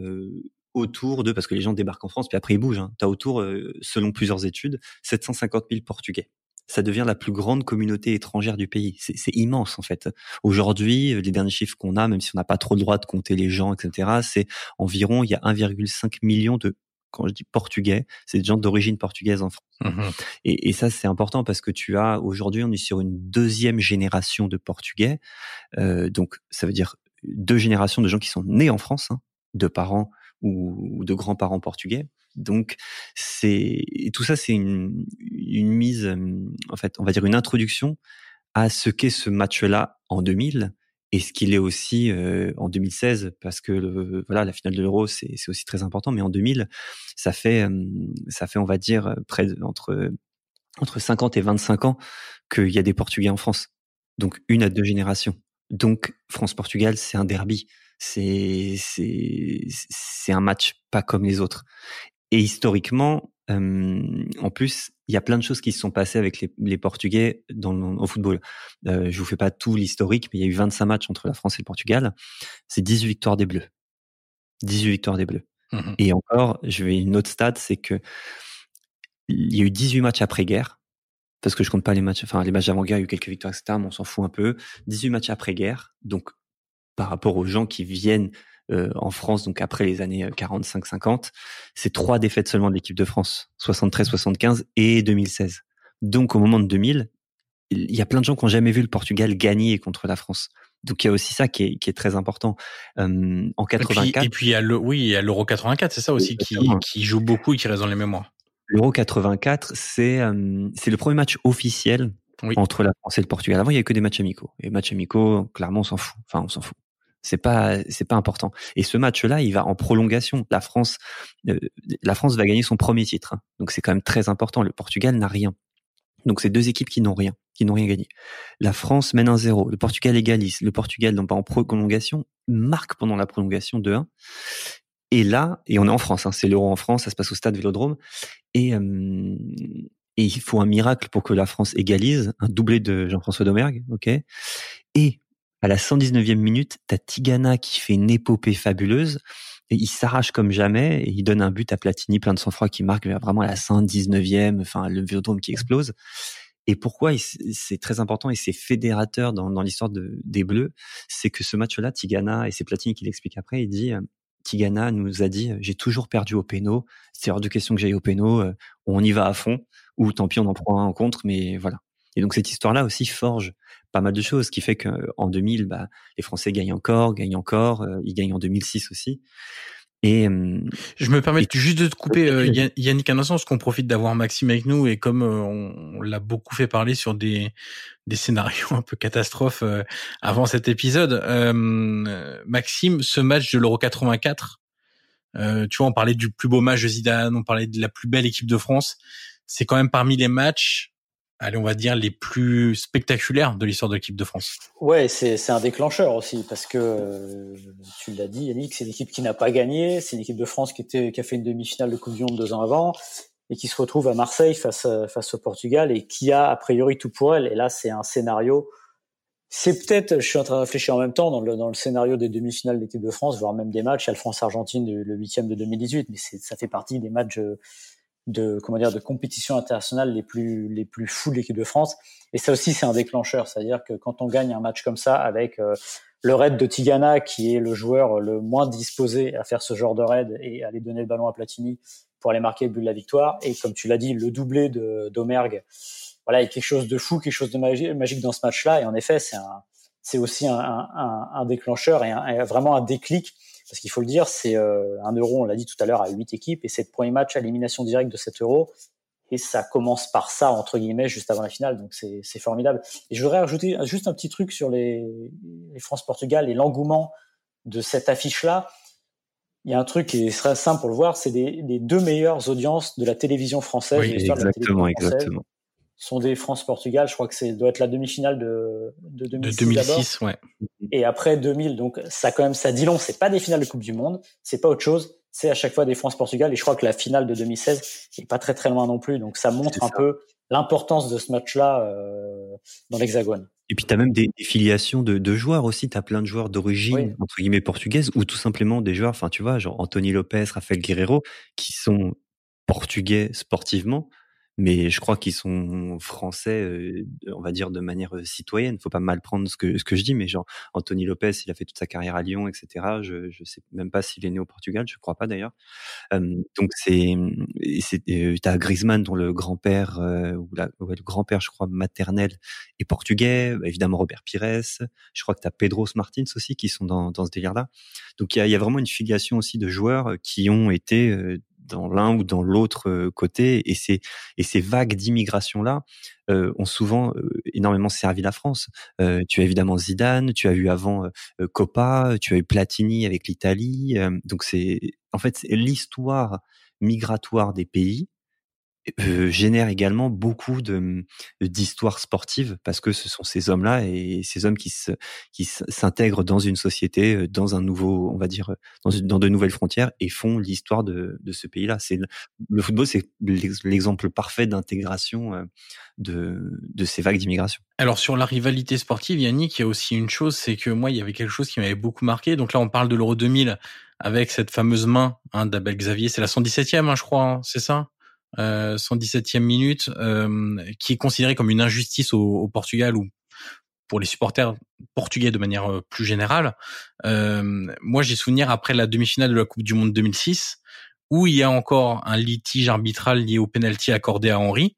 autour de, parce que les gens débarquent en France, puis après ils bougent, hein, tu as autour, selon plusieurs études, 750 000 Portugais ça devient la plus grande communauté étrangère du pays. C'est immense en fait. Aujourd'hui, les derniers chiffres qu'on a, même si on n'a pas trop le droit de compter les gens, etc., c'est environ il y a 1,5 million de quand je dis portugais, c'est des gens d'origine portugaise en France. Mmh et, et, ça, c'est important parce que tu as aujourd'hui, on est sur une deuxième génération de portugais. Euh, donc, ça veut dire deux générations de gens qui sont nés en France, hein, de parents ou de grands-parents portugais. Donc c'est tout ça, c'est une, une mise, en fait, on va dire une introduction à ce qu'est ce match-là en 2000 et ce qu'il est aussi en 2016 parce que voilà la finale de l'Euro c'est aussi très important mais en 2000 ça fait ça fait on va dire près entre entre 50 et 25 ans qu'il y a des Portugais en France. Donc une à deux générations. Donc France-Portugal c'est un derby. C'est un match pas comme les autres et historiquement, en plus, il y a plein de choses qui se sont passées avec les, les Portugais dans le, au football. Euh, je vous fais pas tout l'historique, mais il y a eu 25 matchs entre la France et le Portugal. C'est 18 victoires des Bleus. 18 victoires des Bleus. Mmh et encore, je vais une autre stat, c'est que il y a eu 18 matchs après-guerre, parce que je compte pas les matchs, enfin les matchs d'avant-guerre, il y a eu quelques victoires, etc., mais on s'en fout un peu. 18 matchs après-guerre, donc par rapport aux gens qui viennent euh, en France, donc après les années 45-50, euh, c'est trois défaites seulement de l'équipe de France, 73-75 et 2016. Donc au moment de 2000, il y a plein de gens qui n'ont jamais vu le Portugal gagner contre la France. Donc il y a aussi ça qui est, qui est très important. Euh, en 84. Et puis, il y a le, oui, il y a l'Euro 84, c'est ça aussi qui, qui, joue beaucoup et qui reste dans les mémoires. L'Euro 84, c'est c'est le premier match officiel entre la France et le Portugal. Avant, il y avait que des matchs amicaux. Et matchs amicaux, clairement, on s'en fout. Enfin, on s'en fout. C'est pas c'est pas important. Et ce match-là, il va en prolongation. La France euh, la France va gagner son premier titre. Hein. Donc c'est quand même très important. Le Portugal n'a rien. Donc c'est deux équipes qui n'ont rien, qui n'ont rien gagné. La France mène un 0 le Portugal égalise, le Portugal non pas en prolongation, marque pendant la prolongation de 1. Et là, et on est en France, hein, c'est l'Euro en France, ça se passe au stade Vélodrome, et, et il faut un miracle pour que la France égalise, un doublé de Jean-François Domergue, ok. Et à la 119e minute, t'as Tigana qui fait une épopée fabuleuse. Et il s'arrache comme jamais et il donne un but à Platini plein de sang-froid qui marque vraiment à la 119e, enfin le Vélodrome qui explose. Et pourquoi c'est très important et c'est fédérateur dans, l'histoire de, des Bleus, c'est que ce match-là, Tigana, et c'est Platini qui l'explique après, il dit, euh, Tigana nous a dit, j'ai toujours perdu au péno, c'est hors de question que j'aille au péno, euh, on y va à fond, ou tant pis on en prend un en contre, mais voilà. Et donc cette histoire-là aussi forge pas mal de choses, ce qui fait qu'en 2000, bah, les Français gagnent encore, gagnent encore, euh, ils gagnent en 2006 aussi. Et je me permets juste de te couper euh, Yannick un instant, parce qu'on profite d'avoir Maxime avec nous et comme euh, on, l'a beaucoup fait parler sur des des scénarios un peu catastrophes avant cet épisode. Maxime, ce match de l'Euro 84, tu vois, on parlait du plus beau match de Zidane, on parlait de la plus belle équipe de France. C'est quand même parmi les matchs allez, on va dire, les plus spectaculaires de l'histoire de l'équipe de France. Ouais, c'est un déclencheur aussi, parce que euh, tu l'as dit, Yannick, c'est une équipe qui n'a pas gagné, c'est une équipe de France qui, était, a fait une demi-finale de Coupe du Monde deux ans avant, et qui se retrouve à Marseille face, face au Portugal, et qui a a priori tout pour elle. Et là, c'est un scénario. C'est peut-être, je suis en train de réfléchir en même temps dans le, dans le scénario des demi-finales de l'équipe de France, voire même des matchs. Il y a le France-Argentine, le huitième de 2018, mais ça fait partie des matchs euh, de comment dire de compétition internationale les plus les plus fous de l'équipe de France. Et ça aussi c'est un déclencheur. C'est-à-dire que quand on gagne un match comme ça avec euh, le raid de Tigana qui est le joueur le moins disposé à faire ce genre de raid et aller donner le ballon à Platini pour aller marquer le but de la victoire et comme tu l'as dit le doublé de d'Omergue voilà il y a quelque chose de fou quelque chose de magique, dans ce match-là. Et en effet c'est un c'est aussi un, un, un, déclencheur et, vraiment un déclic parce qu'il faut le dire, c'est euh, un euro, on l'a dit tout à l'heure, à huit équipes, et c'est le premier match à élimination directe de cet euro. Et ça commence par ça, entre guillemets, juste avant la finale. Donc c'est formidable. Et je voudrais ajouter juste un petit truc sur les, les France-Portugal et l'engouement de cette affiche-là. Il y a un truc qui serait simple pour le voir, c'est les, les, deux meilleures audiences de la télévision française. Oui, exactement, exactement sont des France-Portugal. Je crois que c'est doit être la demi-finale de, de 2006. De 2006, ouais. Et après 2000, donc ça quand même ça dit long. C'est pas des finales de Coupe du Monde, c'est pas autre chose. C'est à chaque fois des France-Portugal. Et je crois que la finale de 2016 est pas très très loin non plus. Donc ça montre un peu l'importance de ce match-là euh, dans l'Hexagone. Et puis tu as même des, filiations de, de, joueurs aussi. Tu as plein de joueurs d'origine entre guillemets portugaise ou tout simplement des joueurs, enfin tu vois, genre Anthony Lopez, Rafael Guerrero, qui sont portugais sportivement, mais je crois qu'ils sont français, euh, on va dire de manière euh, citoyenne. Faut pas mal prendre ce que ce que je dis, mais genre Anthony Lopez, il a fait toute sa carrière à Lyon, etc. Je je sais même pas s'il est né au Portugal, je crois pas d'ailleurs. donc c'est c'est euh, t'as Griezmann dont le grand-père ou la, le grand-père, je crois maternel est portugais. Bah, évidemment Robert Pires. Je crois que t'as Pedro Martins aussi qui sont dans dans ce délire-là. Donc il y a, y a vraiment une filiation aussi de joueurs qui ont été dans l'un ou dans l'autre euh, côté. Et ces, et ces vagues d'immigration-là euh, ont souvent euh, énormément servi la France. tu as évidemment Zidane, tu as eu avant Coppa, tu as eu Platini avec l'Italie. donc c'est en fait l'histoire migratoire des pays euh, génère également beaucoup de d'histoires sportives parce que ce sont ces hommes-là et ces hommes qui se qui s'intègrent dans une société, euh, dans un nouveau, on va dire, dans, dans de nouvelles frontières et font l'histoire de, de ce pays-là. C'est le, football, c'est l'exemple parfait d'intégration euh, de de ces vagues d'immigration. Alors sur la rivalité sportive, Yannick, il y a aussi une chose, c'est que moi, il y avait quelque chose qui m'avait beaucoup marqué. Donc là, on parle de l'Euro 2000 avec cette fameuse main hein, d'Abel Xavier. C'est la 117e, hein, je crois, hein, c'est ça? 117e euh, minute, euh, qui est considéré comme une injustice au, Portugal ou pour les supporters portugais de manière euh, plus générale. moi, j'ai souvenir après la demi-finale de la Coupe du Monde 2006 où il y a encore un litige arbitral lié au penalty accordé à Henri,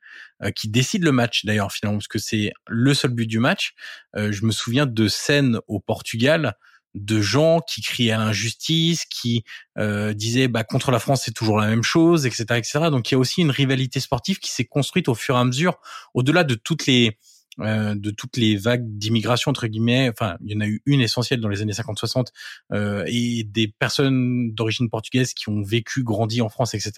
qui décide le match d'ailleurs finalement, parce que c'est le seul but du match. je me souviens de scènes au Portugal de gens qui criaient à l'injustice, qui euh, disaient bah contre la France c'est toujours la même chose, etc., etc. Donc il y a aussi une rivalité sportive qui s'est construite au fur et à mesure, au-delà de toutes les euh, de toutes les vagues d'immigration entre guillemets. Enfin, il y en a eu une essentielle dans les années 50-60 euh, et des personnes d'origine portugaise qui ont vécu, grandi en France, etc.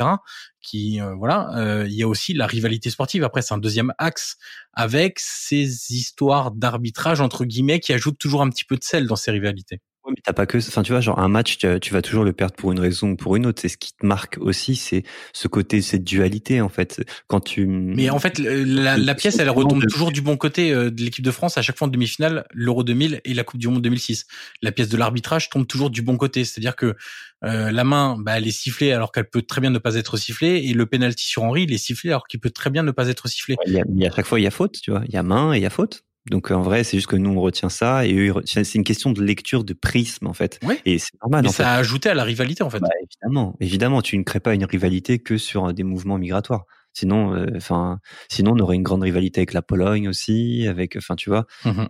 Qui euh, voilà, euh, il y a aussi la rivalité sportive. Après, c'est un deuxième axe avec ces histoires d'arbitrage entre guillemets qui ajoutent toujours un petit peu de sel dans ces rivalités mais t'as pas que, enfin, tu vois, genre un match, tu, vas toujours le perdre pour une raison ou pour une autre. C'est ce qui te marque aussi, c'est ce côté, cette dualité en fait. Quand tu. Mais en fait, la, pièce, elle retombe toujours du bon côté euh, de l'équipe de France à chaque fois en demi-finale, l'Euro 2000 et la Coupe du Monde 2006. La pièce de l'arbitrage tombe toujours du bon côté, c'est-à-dire que euh, la main, bah, elle est sifflée alors qu'elle peut très bien ne pas être sifflée, et le penalty sur Henri, il est sifflé alors qu'il peut très bien ne pas être sifflé. Il y a, à chaque fois, il y a faute, tu vois. Il y a main et il y a faute. Donc en vrai, c'est juste que nous on retient ça et eux, c'est une question de lecture de prisme en fait. Et c'est normal. Mais ça a ajouté à la rivalité en fait. Bah, évidemment, évidemment, tu ne crées pas une rivalité que sur des mouvements migratoires. Sinon, euh, sinon on aurait une grande rivalité avec la Pologne aussi, avec, enfin, tu vois. Mmh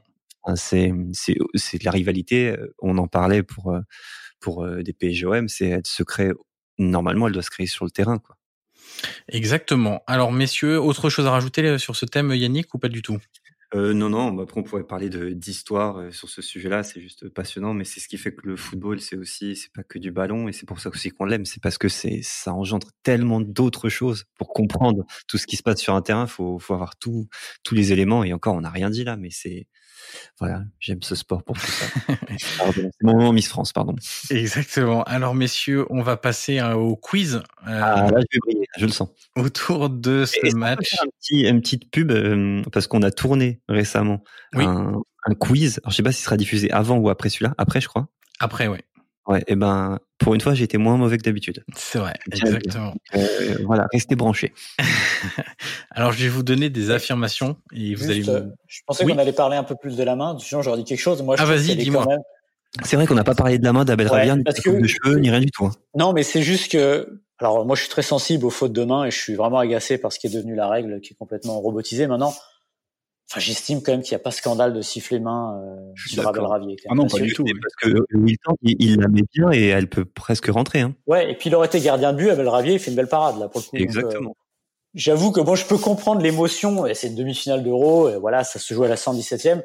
c'est c'est c'est de la rivalité. Euh, on en parlait pour euh, pour des PSGOM, c'est elle se crée normalement, elle doit se créer sur le terrain quoi. Exactement. Alors messieurs, autre chose à rajouter sur ce thème, Yannick, ou pas du tout? Euh, non, non, bah, après on pourrait parler d'histoire euh, sur ce sujet-là, c'est juste passionnant, mais c'est ce qui fait que le football, c'est aussi, c'est pas que du ballon, et c'est pour ça aussi qu'on l'aime, c'est parce que ça engendre tellement d'autres choses pour comprendre tout ce qui se passe sur un terrain. Faut, faut avoir tout, tous les éléments, et encore, on n'a rien dit là, mais c'est, voilà, j'aime ce sport pour tout ça. c'est mon moment Miss France, pardon. Exactement. Alors, messieurs, on va passer euh, au quiz. Euh, ah, là, je vais briller, je le sens. Autour de ce match. Un petit, une petite pub, euh, parce qu'on a tourné récemment un, un, quiz. Alors, je sais pas s'il sera diffusé avant ou après celui-là. Après, je crois. Après, oui. Ouais, et ben pour une fois, j'ai été moins mauvais que d'habitude. C'est vrai, exactement. Euh, voilà, restez branchés. Alors, je vais vous donner des affirmations et vous allez. Euh, je pensais qu'on allait parler un peu plus de la main. Sinon, j'aurais dit quelque chose. Moi, ah, vas-y, dis-moi. C'est vrai qu'on n'a pas parlé de la main d'Abel ouais, ni de cheveux, ni rien du tout. Hein. Non, mais c'est juste que. Alors, moi, je suis très sensible aux fautes de main et je suis vraiment agacé par ce qui est devenu la règle, qui est complètement robotisée maintenant. Enfin, j'estime quand même qu'il n'y a pas scandale de siffler main euh, sur Abel Ravier. Ah non, pas du tout. Parce que Wilton, il, il, la met bien et elle peut presque rentrer. Hein. Ouais, et puis il aurait été gardien de but, Abel Ravier, il fait une belle parade là pour le coup. Exactement. Euh, j'avoue que bon, je peux comprendre l'émotion. Et c'est une demi-finale d'Euro. Et voilà, ça se joue à la 117e.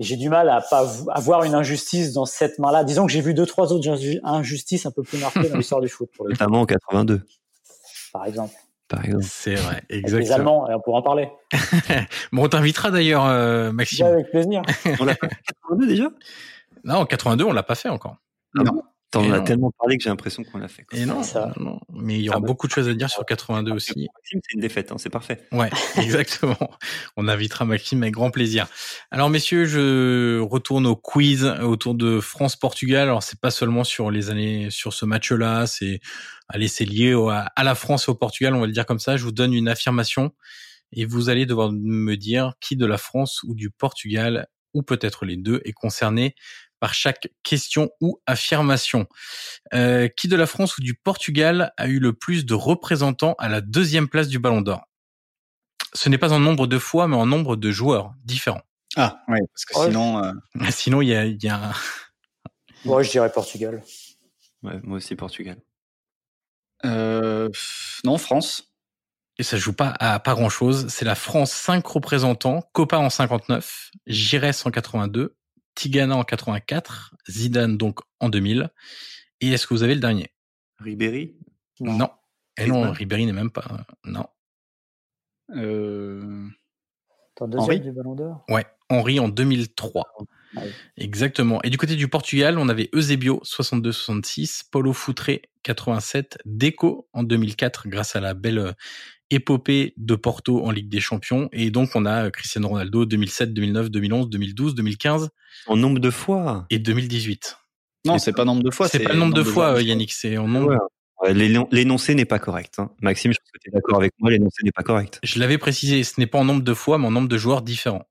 Et j'ai du mal à pas avoir une injustice dans cette main-là. Disons que j'ai vu deux, trois autres injustices un peu plus marquées dans l'histoire du foot. Pour Notamment en 82. Par exemple. C'est vrai, exactement. les Allemands, et on pourra en parler. bon, on t'invitera d'ailleurs, euh, Maxime. avec plaisir. on l'a fait en 82 déjà? Non, en 82, on l'a pas fait encore. non. T'en as tellement parlé que j'ai l'impression qu'on l'a fait. Et non, ça. non, mais il y aura ah bah, beaucoup de choses à dire sur 82 aussi. Maxime, c'est une défaite, hein, c'est parfait. Ouais, exactement. On invitera Maxime avec grand plaisir. Alors messieurs, je retourne au quiz autour de France-Portugal. Alors c'est pas seulement sur les années, sur ce match-là, c'est, allez, c'est lié à la France et au Portugal, on va le dire comme ça. Je vous donne une affirmation et vous allez devoir me dire qui de la France ou du Portugal ou peut-être les deux est concerné par chaque question ou affirmation. Euh, qui de la France ou du Portugal a eu le plus de représentants à la deuxième place du Ballon d'Or? Ce n'est pas en nombre de fois, mais en nombre de joueurs différents. Ah, oui, parce que sinon... Euh... Sinon, il y a... Y a... Moi, je dirais Portugal. Ouais, moi aussi Portugal. Euh, non, France. Et ça joue pas à pas grand chose. C'est la France 5 représentants, Copa en 59, Gires en 82, Tigana en 84, Zidane donc en 2000. Et est-ce que vous avez le dernier? Ribéry? Non. Et non, Ribéry n'est même pas. Non. Euh... Ton deuxième Henri? du Ballon d'Or? Ouais, Henri en 2003. Ah oui. Exactement. Et du côté du Portugal, on avait Eusebio 62-66, Paulo Futre 87, Deco en 2004 grâce à la belle euh, épopée de Porto en Ligue des Champions. Et donc on a euh, Cristiano Ronaldo 2007, 2009, 2011, 2012, 2015 En nombre de fois. et 2018. Non, c'est pas nombre de fois. c'est pas le nombre de fois, euh, Yannick, c'est en nombre. Ouais. L'énoncé n'est pas correct. hein. Maxime, je pense que tu es d'accord avec moi, l'énoncé n'est pas correct. Je l'avais précisé, ce n'est pas en nombre de fois, mais en nombre de joueurs différents.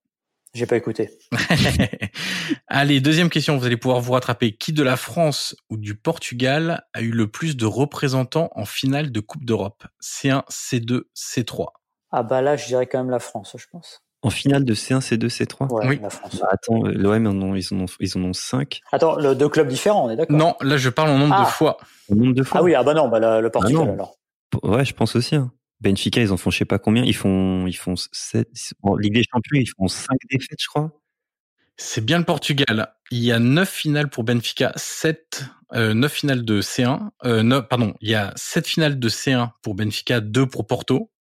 J'ai pas écouté. Allez, deuxième question, vous allez pouvoir vous rattraper. Qui de la France ou du Portugal a eu le plus de représentants en finale de Coupe d'Europe? C1, C2, C3 Ah bah là, je dirais quand même la France, je pense. En finale de C1, C2, C3 Ouais, Oui. la France. Bah, Attends, euh, l'OM, ils, en ont, ils en ont 5. Attends, le, deux clubs différents, on est d'accord? Non, là je parle en nombre Ah. de fois. En nombre de fois? Ah oui, ah bah non, bah le, le Portugal non. alors. Ouais, je pense aussi. hein. Benfica, ils en font je sais pas combien. Ils font, ils font 7. En Ligue des Champions, ils font 5 défaites, je crois. C'est bien le Portugal. Il y a 9 finales pour Benfica, 7, euh, 9 finales de C1. Euh, neuf- pardon, il y a 7 finales de C1 pour Benfica, 2 pour Porto.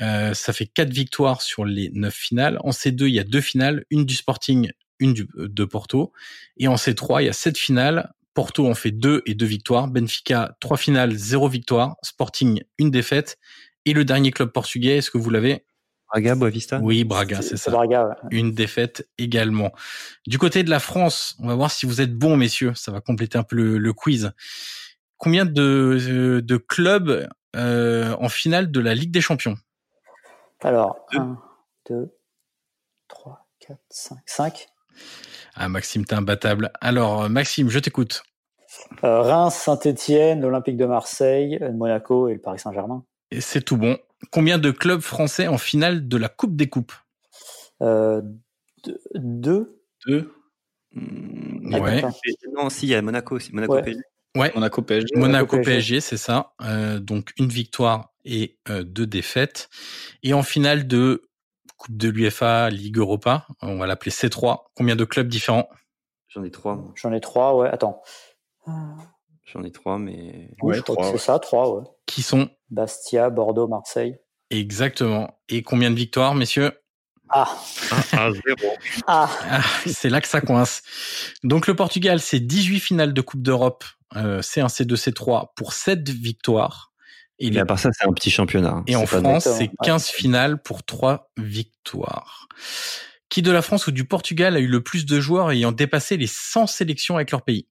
Euh, ça fait 4 victoires sur les 9 finales. En C2, il y a 2 finales, une du Sporting, une du, euh, de Porto. Et en C3, il y a 7 finales. Porto en fait 2 et 2 victoires. Benfica, 3 finales, 0 victoire. Sporting, une défaite. Et le dernier club portugais, est-ce que vous l'avez Braga, Boavista Oui, Braga, c'est ça Braga, ouais. une défaite également. Du côté de la France, on va voir si vous êtes bons, messieurs. Ça va compléter un peu le, le quiz. Combien de, euh, de clubs euh, en finale de la Ligue des Champions? Alors, Deux. 1, 2, 3, 4, 5. 5. Ah, Maxime, t'es imbattable. Alors, euh, Maxime, je t'écoute. Euh, Reims, Saint-Etienne, l'Olympique de Marseille, Monaco et le Paris Saint-Germain. Et c'est tout bon. Combien de clubs français en finale de la Coupe des Coupes? Euh, deux, deux Attends, Ouais. Non, si, il y a Monaco aussi. Monaco Ouais. PSG. Ouais. Monaco PSG. Monaco PSG. C'est ça. Euh, donc une victoire et euh, deux défaites. Et en finale de Coupe de l'UEFA, Ligue Europa, on va l'appeler C3. Combien de clubs différents? J'en ai trois. J'en ai trois, ouais. Attends. J'en ai trois, mais. oui, Ouais, je crois trois, que ouais. c'est ça, trois, ouais. Qui sont Bastia, Bordeaux, Marseille. exactement. Et combien de victoires, messieurs? Ah, Un, zéro. ah, Ah, c'est là que ça coince. Donc le Portugal, c'est 18 finales de Coupe d'Europe, euh, C1, C2, C3 pour 7 victoires. Et, à part ça, c'est un petit championnat. hein. et en France, c'est ouais. 15 finales pour 3 victoires. Qui de la France ou du Portugal a eu le plus de joueurs ayant dépassé les 100 sélections avec leur pays?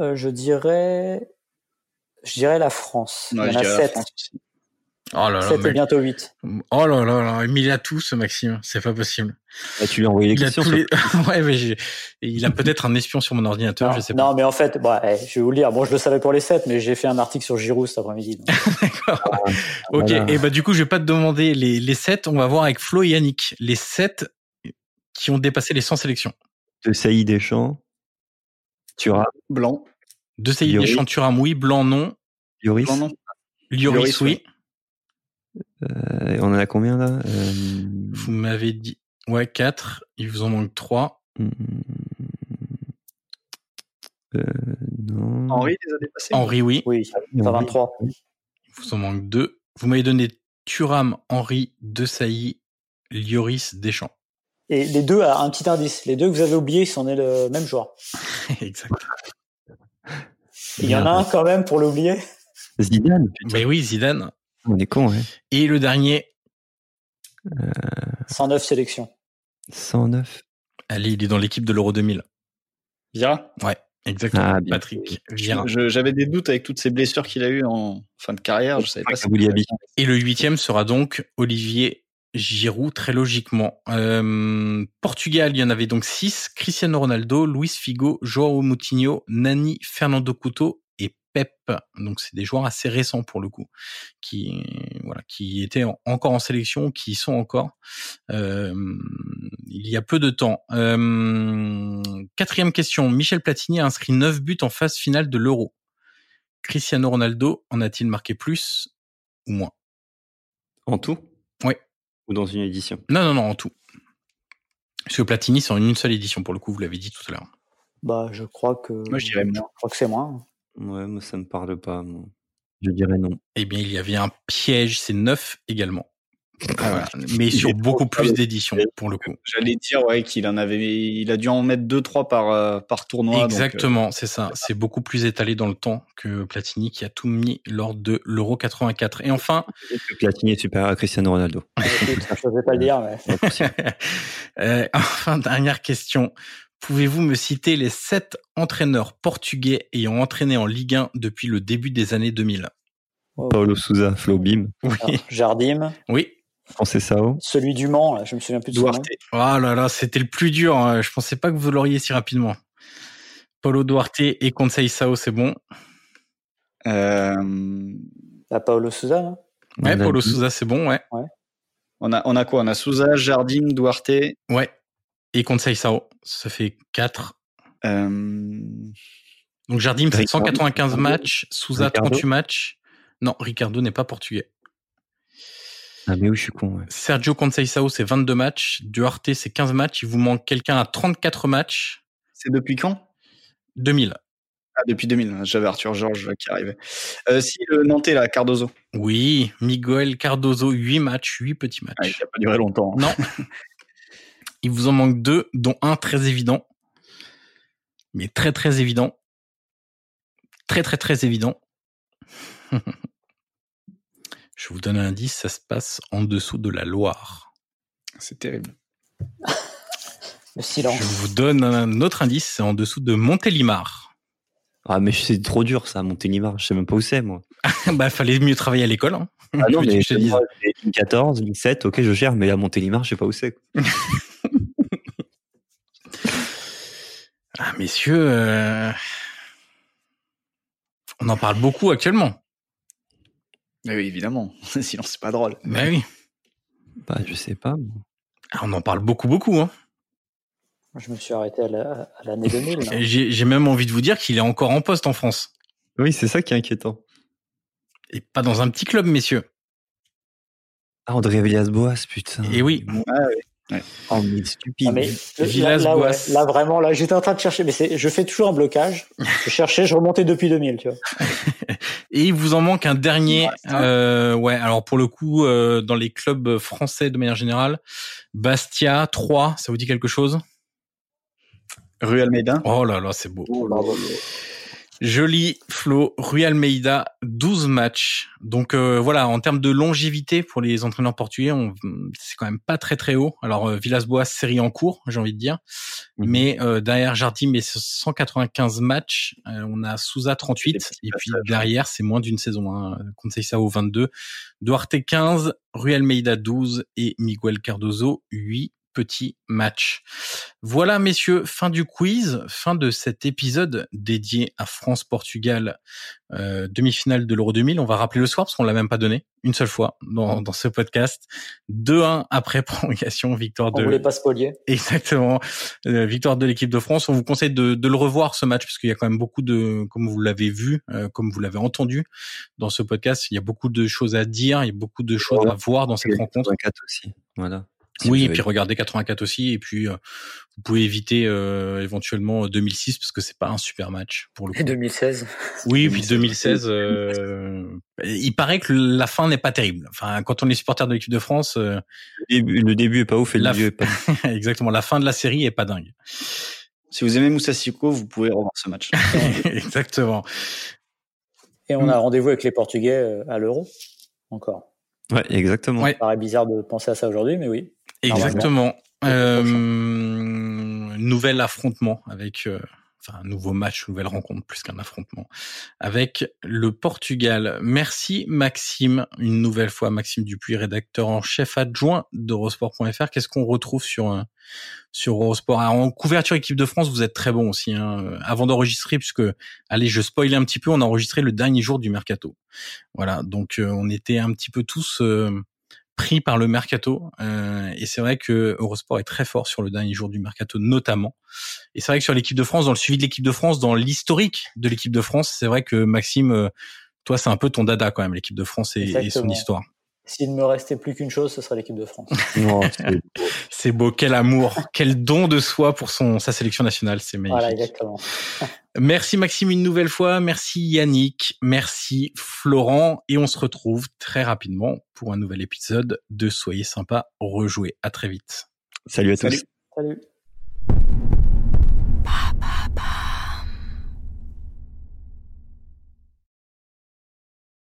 Euh, je dirais, je dirais la France. Ouais, Il y en a dirais la sept. France aussi. Oh là là, Sept et mec. bientôt huit. oh là là là, mais il a tout ce Maxime, c'est pas possible. Bah, tu lui as envoyé les Il a questions. tous sur- les... ouais, mais j'ai- il a peut-être un espion sur mon ordinateur, Non, je sais non, pas. mais en fait, bah, eh, je vais vous le dire. Bon, je le savais pour les sept, mais j'ai fait un article sur Giroud cet après-midi. donc. D'accord. Ok, Voilà. et bah du coup, je vais pas te demander les, les 7, on va voir avec Flo et Yannick. Les 7 qui ont dépassé les 100 sélections. De Saïd Deschamps. Thuram. Blanc. De Saïd Lloris. Deschamps, Thuram, oui, Blanc, non. Lloris. Blanc, non. Lloris, Lloris, oui. Euh, on en a combien là Euh, Vous m'avez dit, ouais, 4. Il vous en manque 3. hmm, euh, non. Henri les a dépassés. Henri, oui. Oui, Henri. 123. Il vous en manque 2. Vous m'avez donné Thuram, Henri, De Sailly, Lloris, Deschamps. Et les deux, à un petit indice. Les deux que vous avez oubliés, c'en est le même joueur. exact. Il y en a un quand même pour l'oublier. Zidane. putain. Mais oui, Zidane. On est con, ouais. Et le dernier, 109 sélections. 109. allez, il est dans l'équipe de l'Euro 2000. Vira. Ouais, exactement. Ah, bien. Patrick Vieira. Je- J'avais des doutes avec toutes ces blessures qu'il a eues en fin de carrière. Je savais pas si. Et le huitième sera donc Olivier Giroud, très logiquement. Euh, Portugal, il y en avait donc six. Cristiano Ronaldo, Luis Figo, Joao Moutinho, Nani, Fernando Couto et Pep. Donc c'est des joueurs assez récents pour le coup, qui voilà, qui étaient en- encore en sélection, qui y sont encore. Euh, il y a peu de temps. Euh, quatrième question. Michel Platini a inscrit 9 buts en phase finale de l'Euro. Cristiano Ronaldo en a-t-il marqué plus ou moins? En tout? Ou dans une édition Non, non, non, en tout. Parce que Platini, c'est en une seule édition, pour le coup, vous l'avez dit tout à l'heure. Bah, je crois que. Moi, je dirais moins. Je crois que c'est moins. Ouais, moi ça me parle pas. moi. Je dirais non. Eh bien, il y avait un piège, c'est 9 également Ah, mais sur beaucoup plus d'éditions pour le coup. J'allais dire ouais qu'il en avait, il a dû en mettre deux trois par euh, par tournoi. Exactement, euh, c'est ça. C'est beaucoup plus étalé dans le temps que Platini qui a tout mis lors de l'Euro 84. Et enfin, Platini est supérieur à Cristiano Ronaldo. je ne vais pas le dire. Mais... enfin, dernière question. Pouvez-vous me citer les sept entraîneurs portugais ayant entraîné en Ligue 1 depuis le début des années 2000 Paulo Souza, Flo Bim. Oui. Jardim. Oui. Sao. Celui du Mans, là, je me souviens plus de son nom. Oh là là, c'était le plus dur. Hein. Je pensais pas que vous l'auriez si rapidement. Paulo Duarte et Sao, c'est bon. Euh... Paulo Souza, non Ouais, Paulo Souza, c'est bon, ouais. ouais. On a, on a quoi? On a Souza, Jardim, Duarte. Ouais. Et Sao, ça fait 4. Euh... Donc Jardim, c'est 195 matchs, Souza, Ricardo. 38 matchs. Non, Ricardo n'est pas portugais. Ah mais oui, je suis con. Ouais. Sergio Conceição, c'est 22 matchs. Duarte, c'est 15 matchs. Il vous manque quelqu'un à 34 matchs. C'est depuis quand? 2000. Ah, depuis 2000. J'avais Arthur Georges qui arrivait. Euh, si, le Nantais, là, Cardozo. Oui, Miguel Cardozo, 8 matchs, 8 petits matchs. Ah, il n'a pas duré longtemps. Non. il vous en manque deux, dont un très évident. Mais très, très évident. Très, très, très évident. Je vous donne un indice, ça se passe en dessous de la Loire. C'est terrible. Le silence. Je vous donne un autre indice, c'est en dessous de Montélimar. Ah mais c'est trop dur ça, Montélimar, je sais même pas où c'est moi. bah fallait mieux travailler à l'école. Hein. Ah non, mais je te dis. 14, 17, ok je gère, mais à Montélimar, je sais pas où c'est. ah messieurs, euh... on en parle beaucoup actuellement. Mais oui, évidemment. Sinon, c'est pas drôle. Bah oui. Bah, je sais pas. Ah, on en parle beaucoup, beaucoup. Hein. Je me suis arrêté à l'année la, 2000. J'ai même envie de vous dire qu'il est encore en poste en France. Oui, c'est ça qui est inquiétant. Et pas dans un petit club, messieurs. Ah, André Villas-Boas, putain. Et oui. Ah, oui. Ouais. Oh, mais stupide. Ah, mais là, là, ouais, là, vraiment, là, j'étais en train de chercher, mais je fais toujours un blocage. Je cherchais, je remontais depuis 2000, tu vois. Et il vous en manque un dernier. Ouais, euh, ouais alors pour le coup, euh, dans les clubs français de manière générale, Bastia, 3, ça vous dit quelque chose? Rue Almeida. Oh là là, c'est beau. Oh là là. Joli Flo, Rui Almeida, 12 matchs. Donc euh, voilà, en termes de longévité pour les entraîneurs portugais, c'est quand même pas très très haut. Alors euh, Villas-Boas, série en cours, j'ai envie de dire. Mmh. Mais euh, derrière Jardim, mais 195 matchs, euh, on a Souza 38 et puis derrière, c'est moins d'une saison. Hein. Conceição 22, Duarte 15, Rui Almeida 12 et Miguel Cardozo 8 petit match. Voilà, messieurs, fin du quiz, fin de cet épisode dédié à France-Portugal, euh, demi-finale de l'Euro 2000. On va rappeler le soir parce qu'on l'a même pas donné une seule fois dans, dans ce podcast. 2-1 après prolongation, victoire de. On voulait pas. Exactement, euh, victoire de l'équipe de France. On vous conseille de, de le revoir ce match parce qu'il y a quand même beaucoup de, comme vous l'avez vu, euh, comme vous l'avez entendu dans ce podcast, il y a beaucoup de choses à dire, il y a beaucoup de choses à voir dans cette rencontre. aussi, voilà. Si oui, et puis regardez 84 aussi, et puis euh, vous pouvez éviter euh, éventuellement 2006 parce que c'est pas un super match pour le coup. Et 2016. Oui, 2016, puis 2016, euh, il paraît que la fin n'est pas terrible. Enfin, quand on est supporter de l'équipe de France, le début, le début est pas ouf et la le milieu est pas. Exactement, la fin de la série est pas dingue. Si vous aimez Moussa Sissoko, vous pouvez revoir ce match. Exactement. Et on a rendez-vous avec les Portugais à l'Euro encore. Ouais, exactement. Ouais. Ça paraît bizarre de penser à ça aujourd'hui, mais oui. Exactement. Euh, nouvel affrontement avec, euh, enfin un nouveau match, nouvelle rencontre plus qu'un affrontement avec le Portugal. Merci Maxime, une nouvelle fois Maxime Dupuis, rédacteur en chef adjoint d'Eurosport.fr. Qu'est-ce qu'on retrouve sur euh, sur Eurosport? Alors, En couverture équipe de France, vous êtes très bon aussi. Hein. Avant d'enregistrer, puisque allez, je spoilais un petit peu, on a enregistré le dernier jour du mercato. Voilà, donc euh, on était un petit peu tous pris par le mercato. Euh, et c'est vrai que Eurosport est très fort sur le dernier jour du mercato notamment. Et c'est vrai que sur l'équipe de France dans le suivi de l'équipe de France dans l'historique de l'équipe de France c'est vrai que Maxime euh, toi c'est un peu ton dada quand même l'équipe de France et, et son histoire s'il ne me restait plus qu'une chose ce serait l'équipe de France C'est beau, quel amour, quel don de soi pour son sa sélection nationale, c'est magnifique. Voilà, exactement. Merci Maxime une nouvelle fois, merci Yannick, merci Florent, et on se retrouve très rapidement pour un nouvel épisode de Soyez sympa, rejouer. À très vite. Salut à tous. Salut. Salut.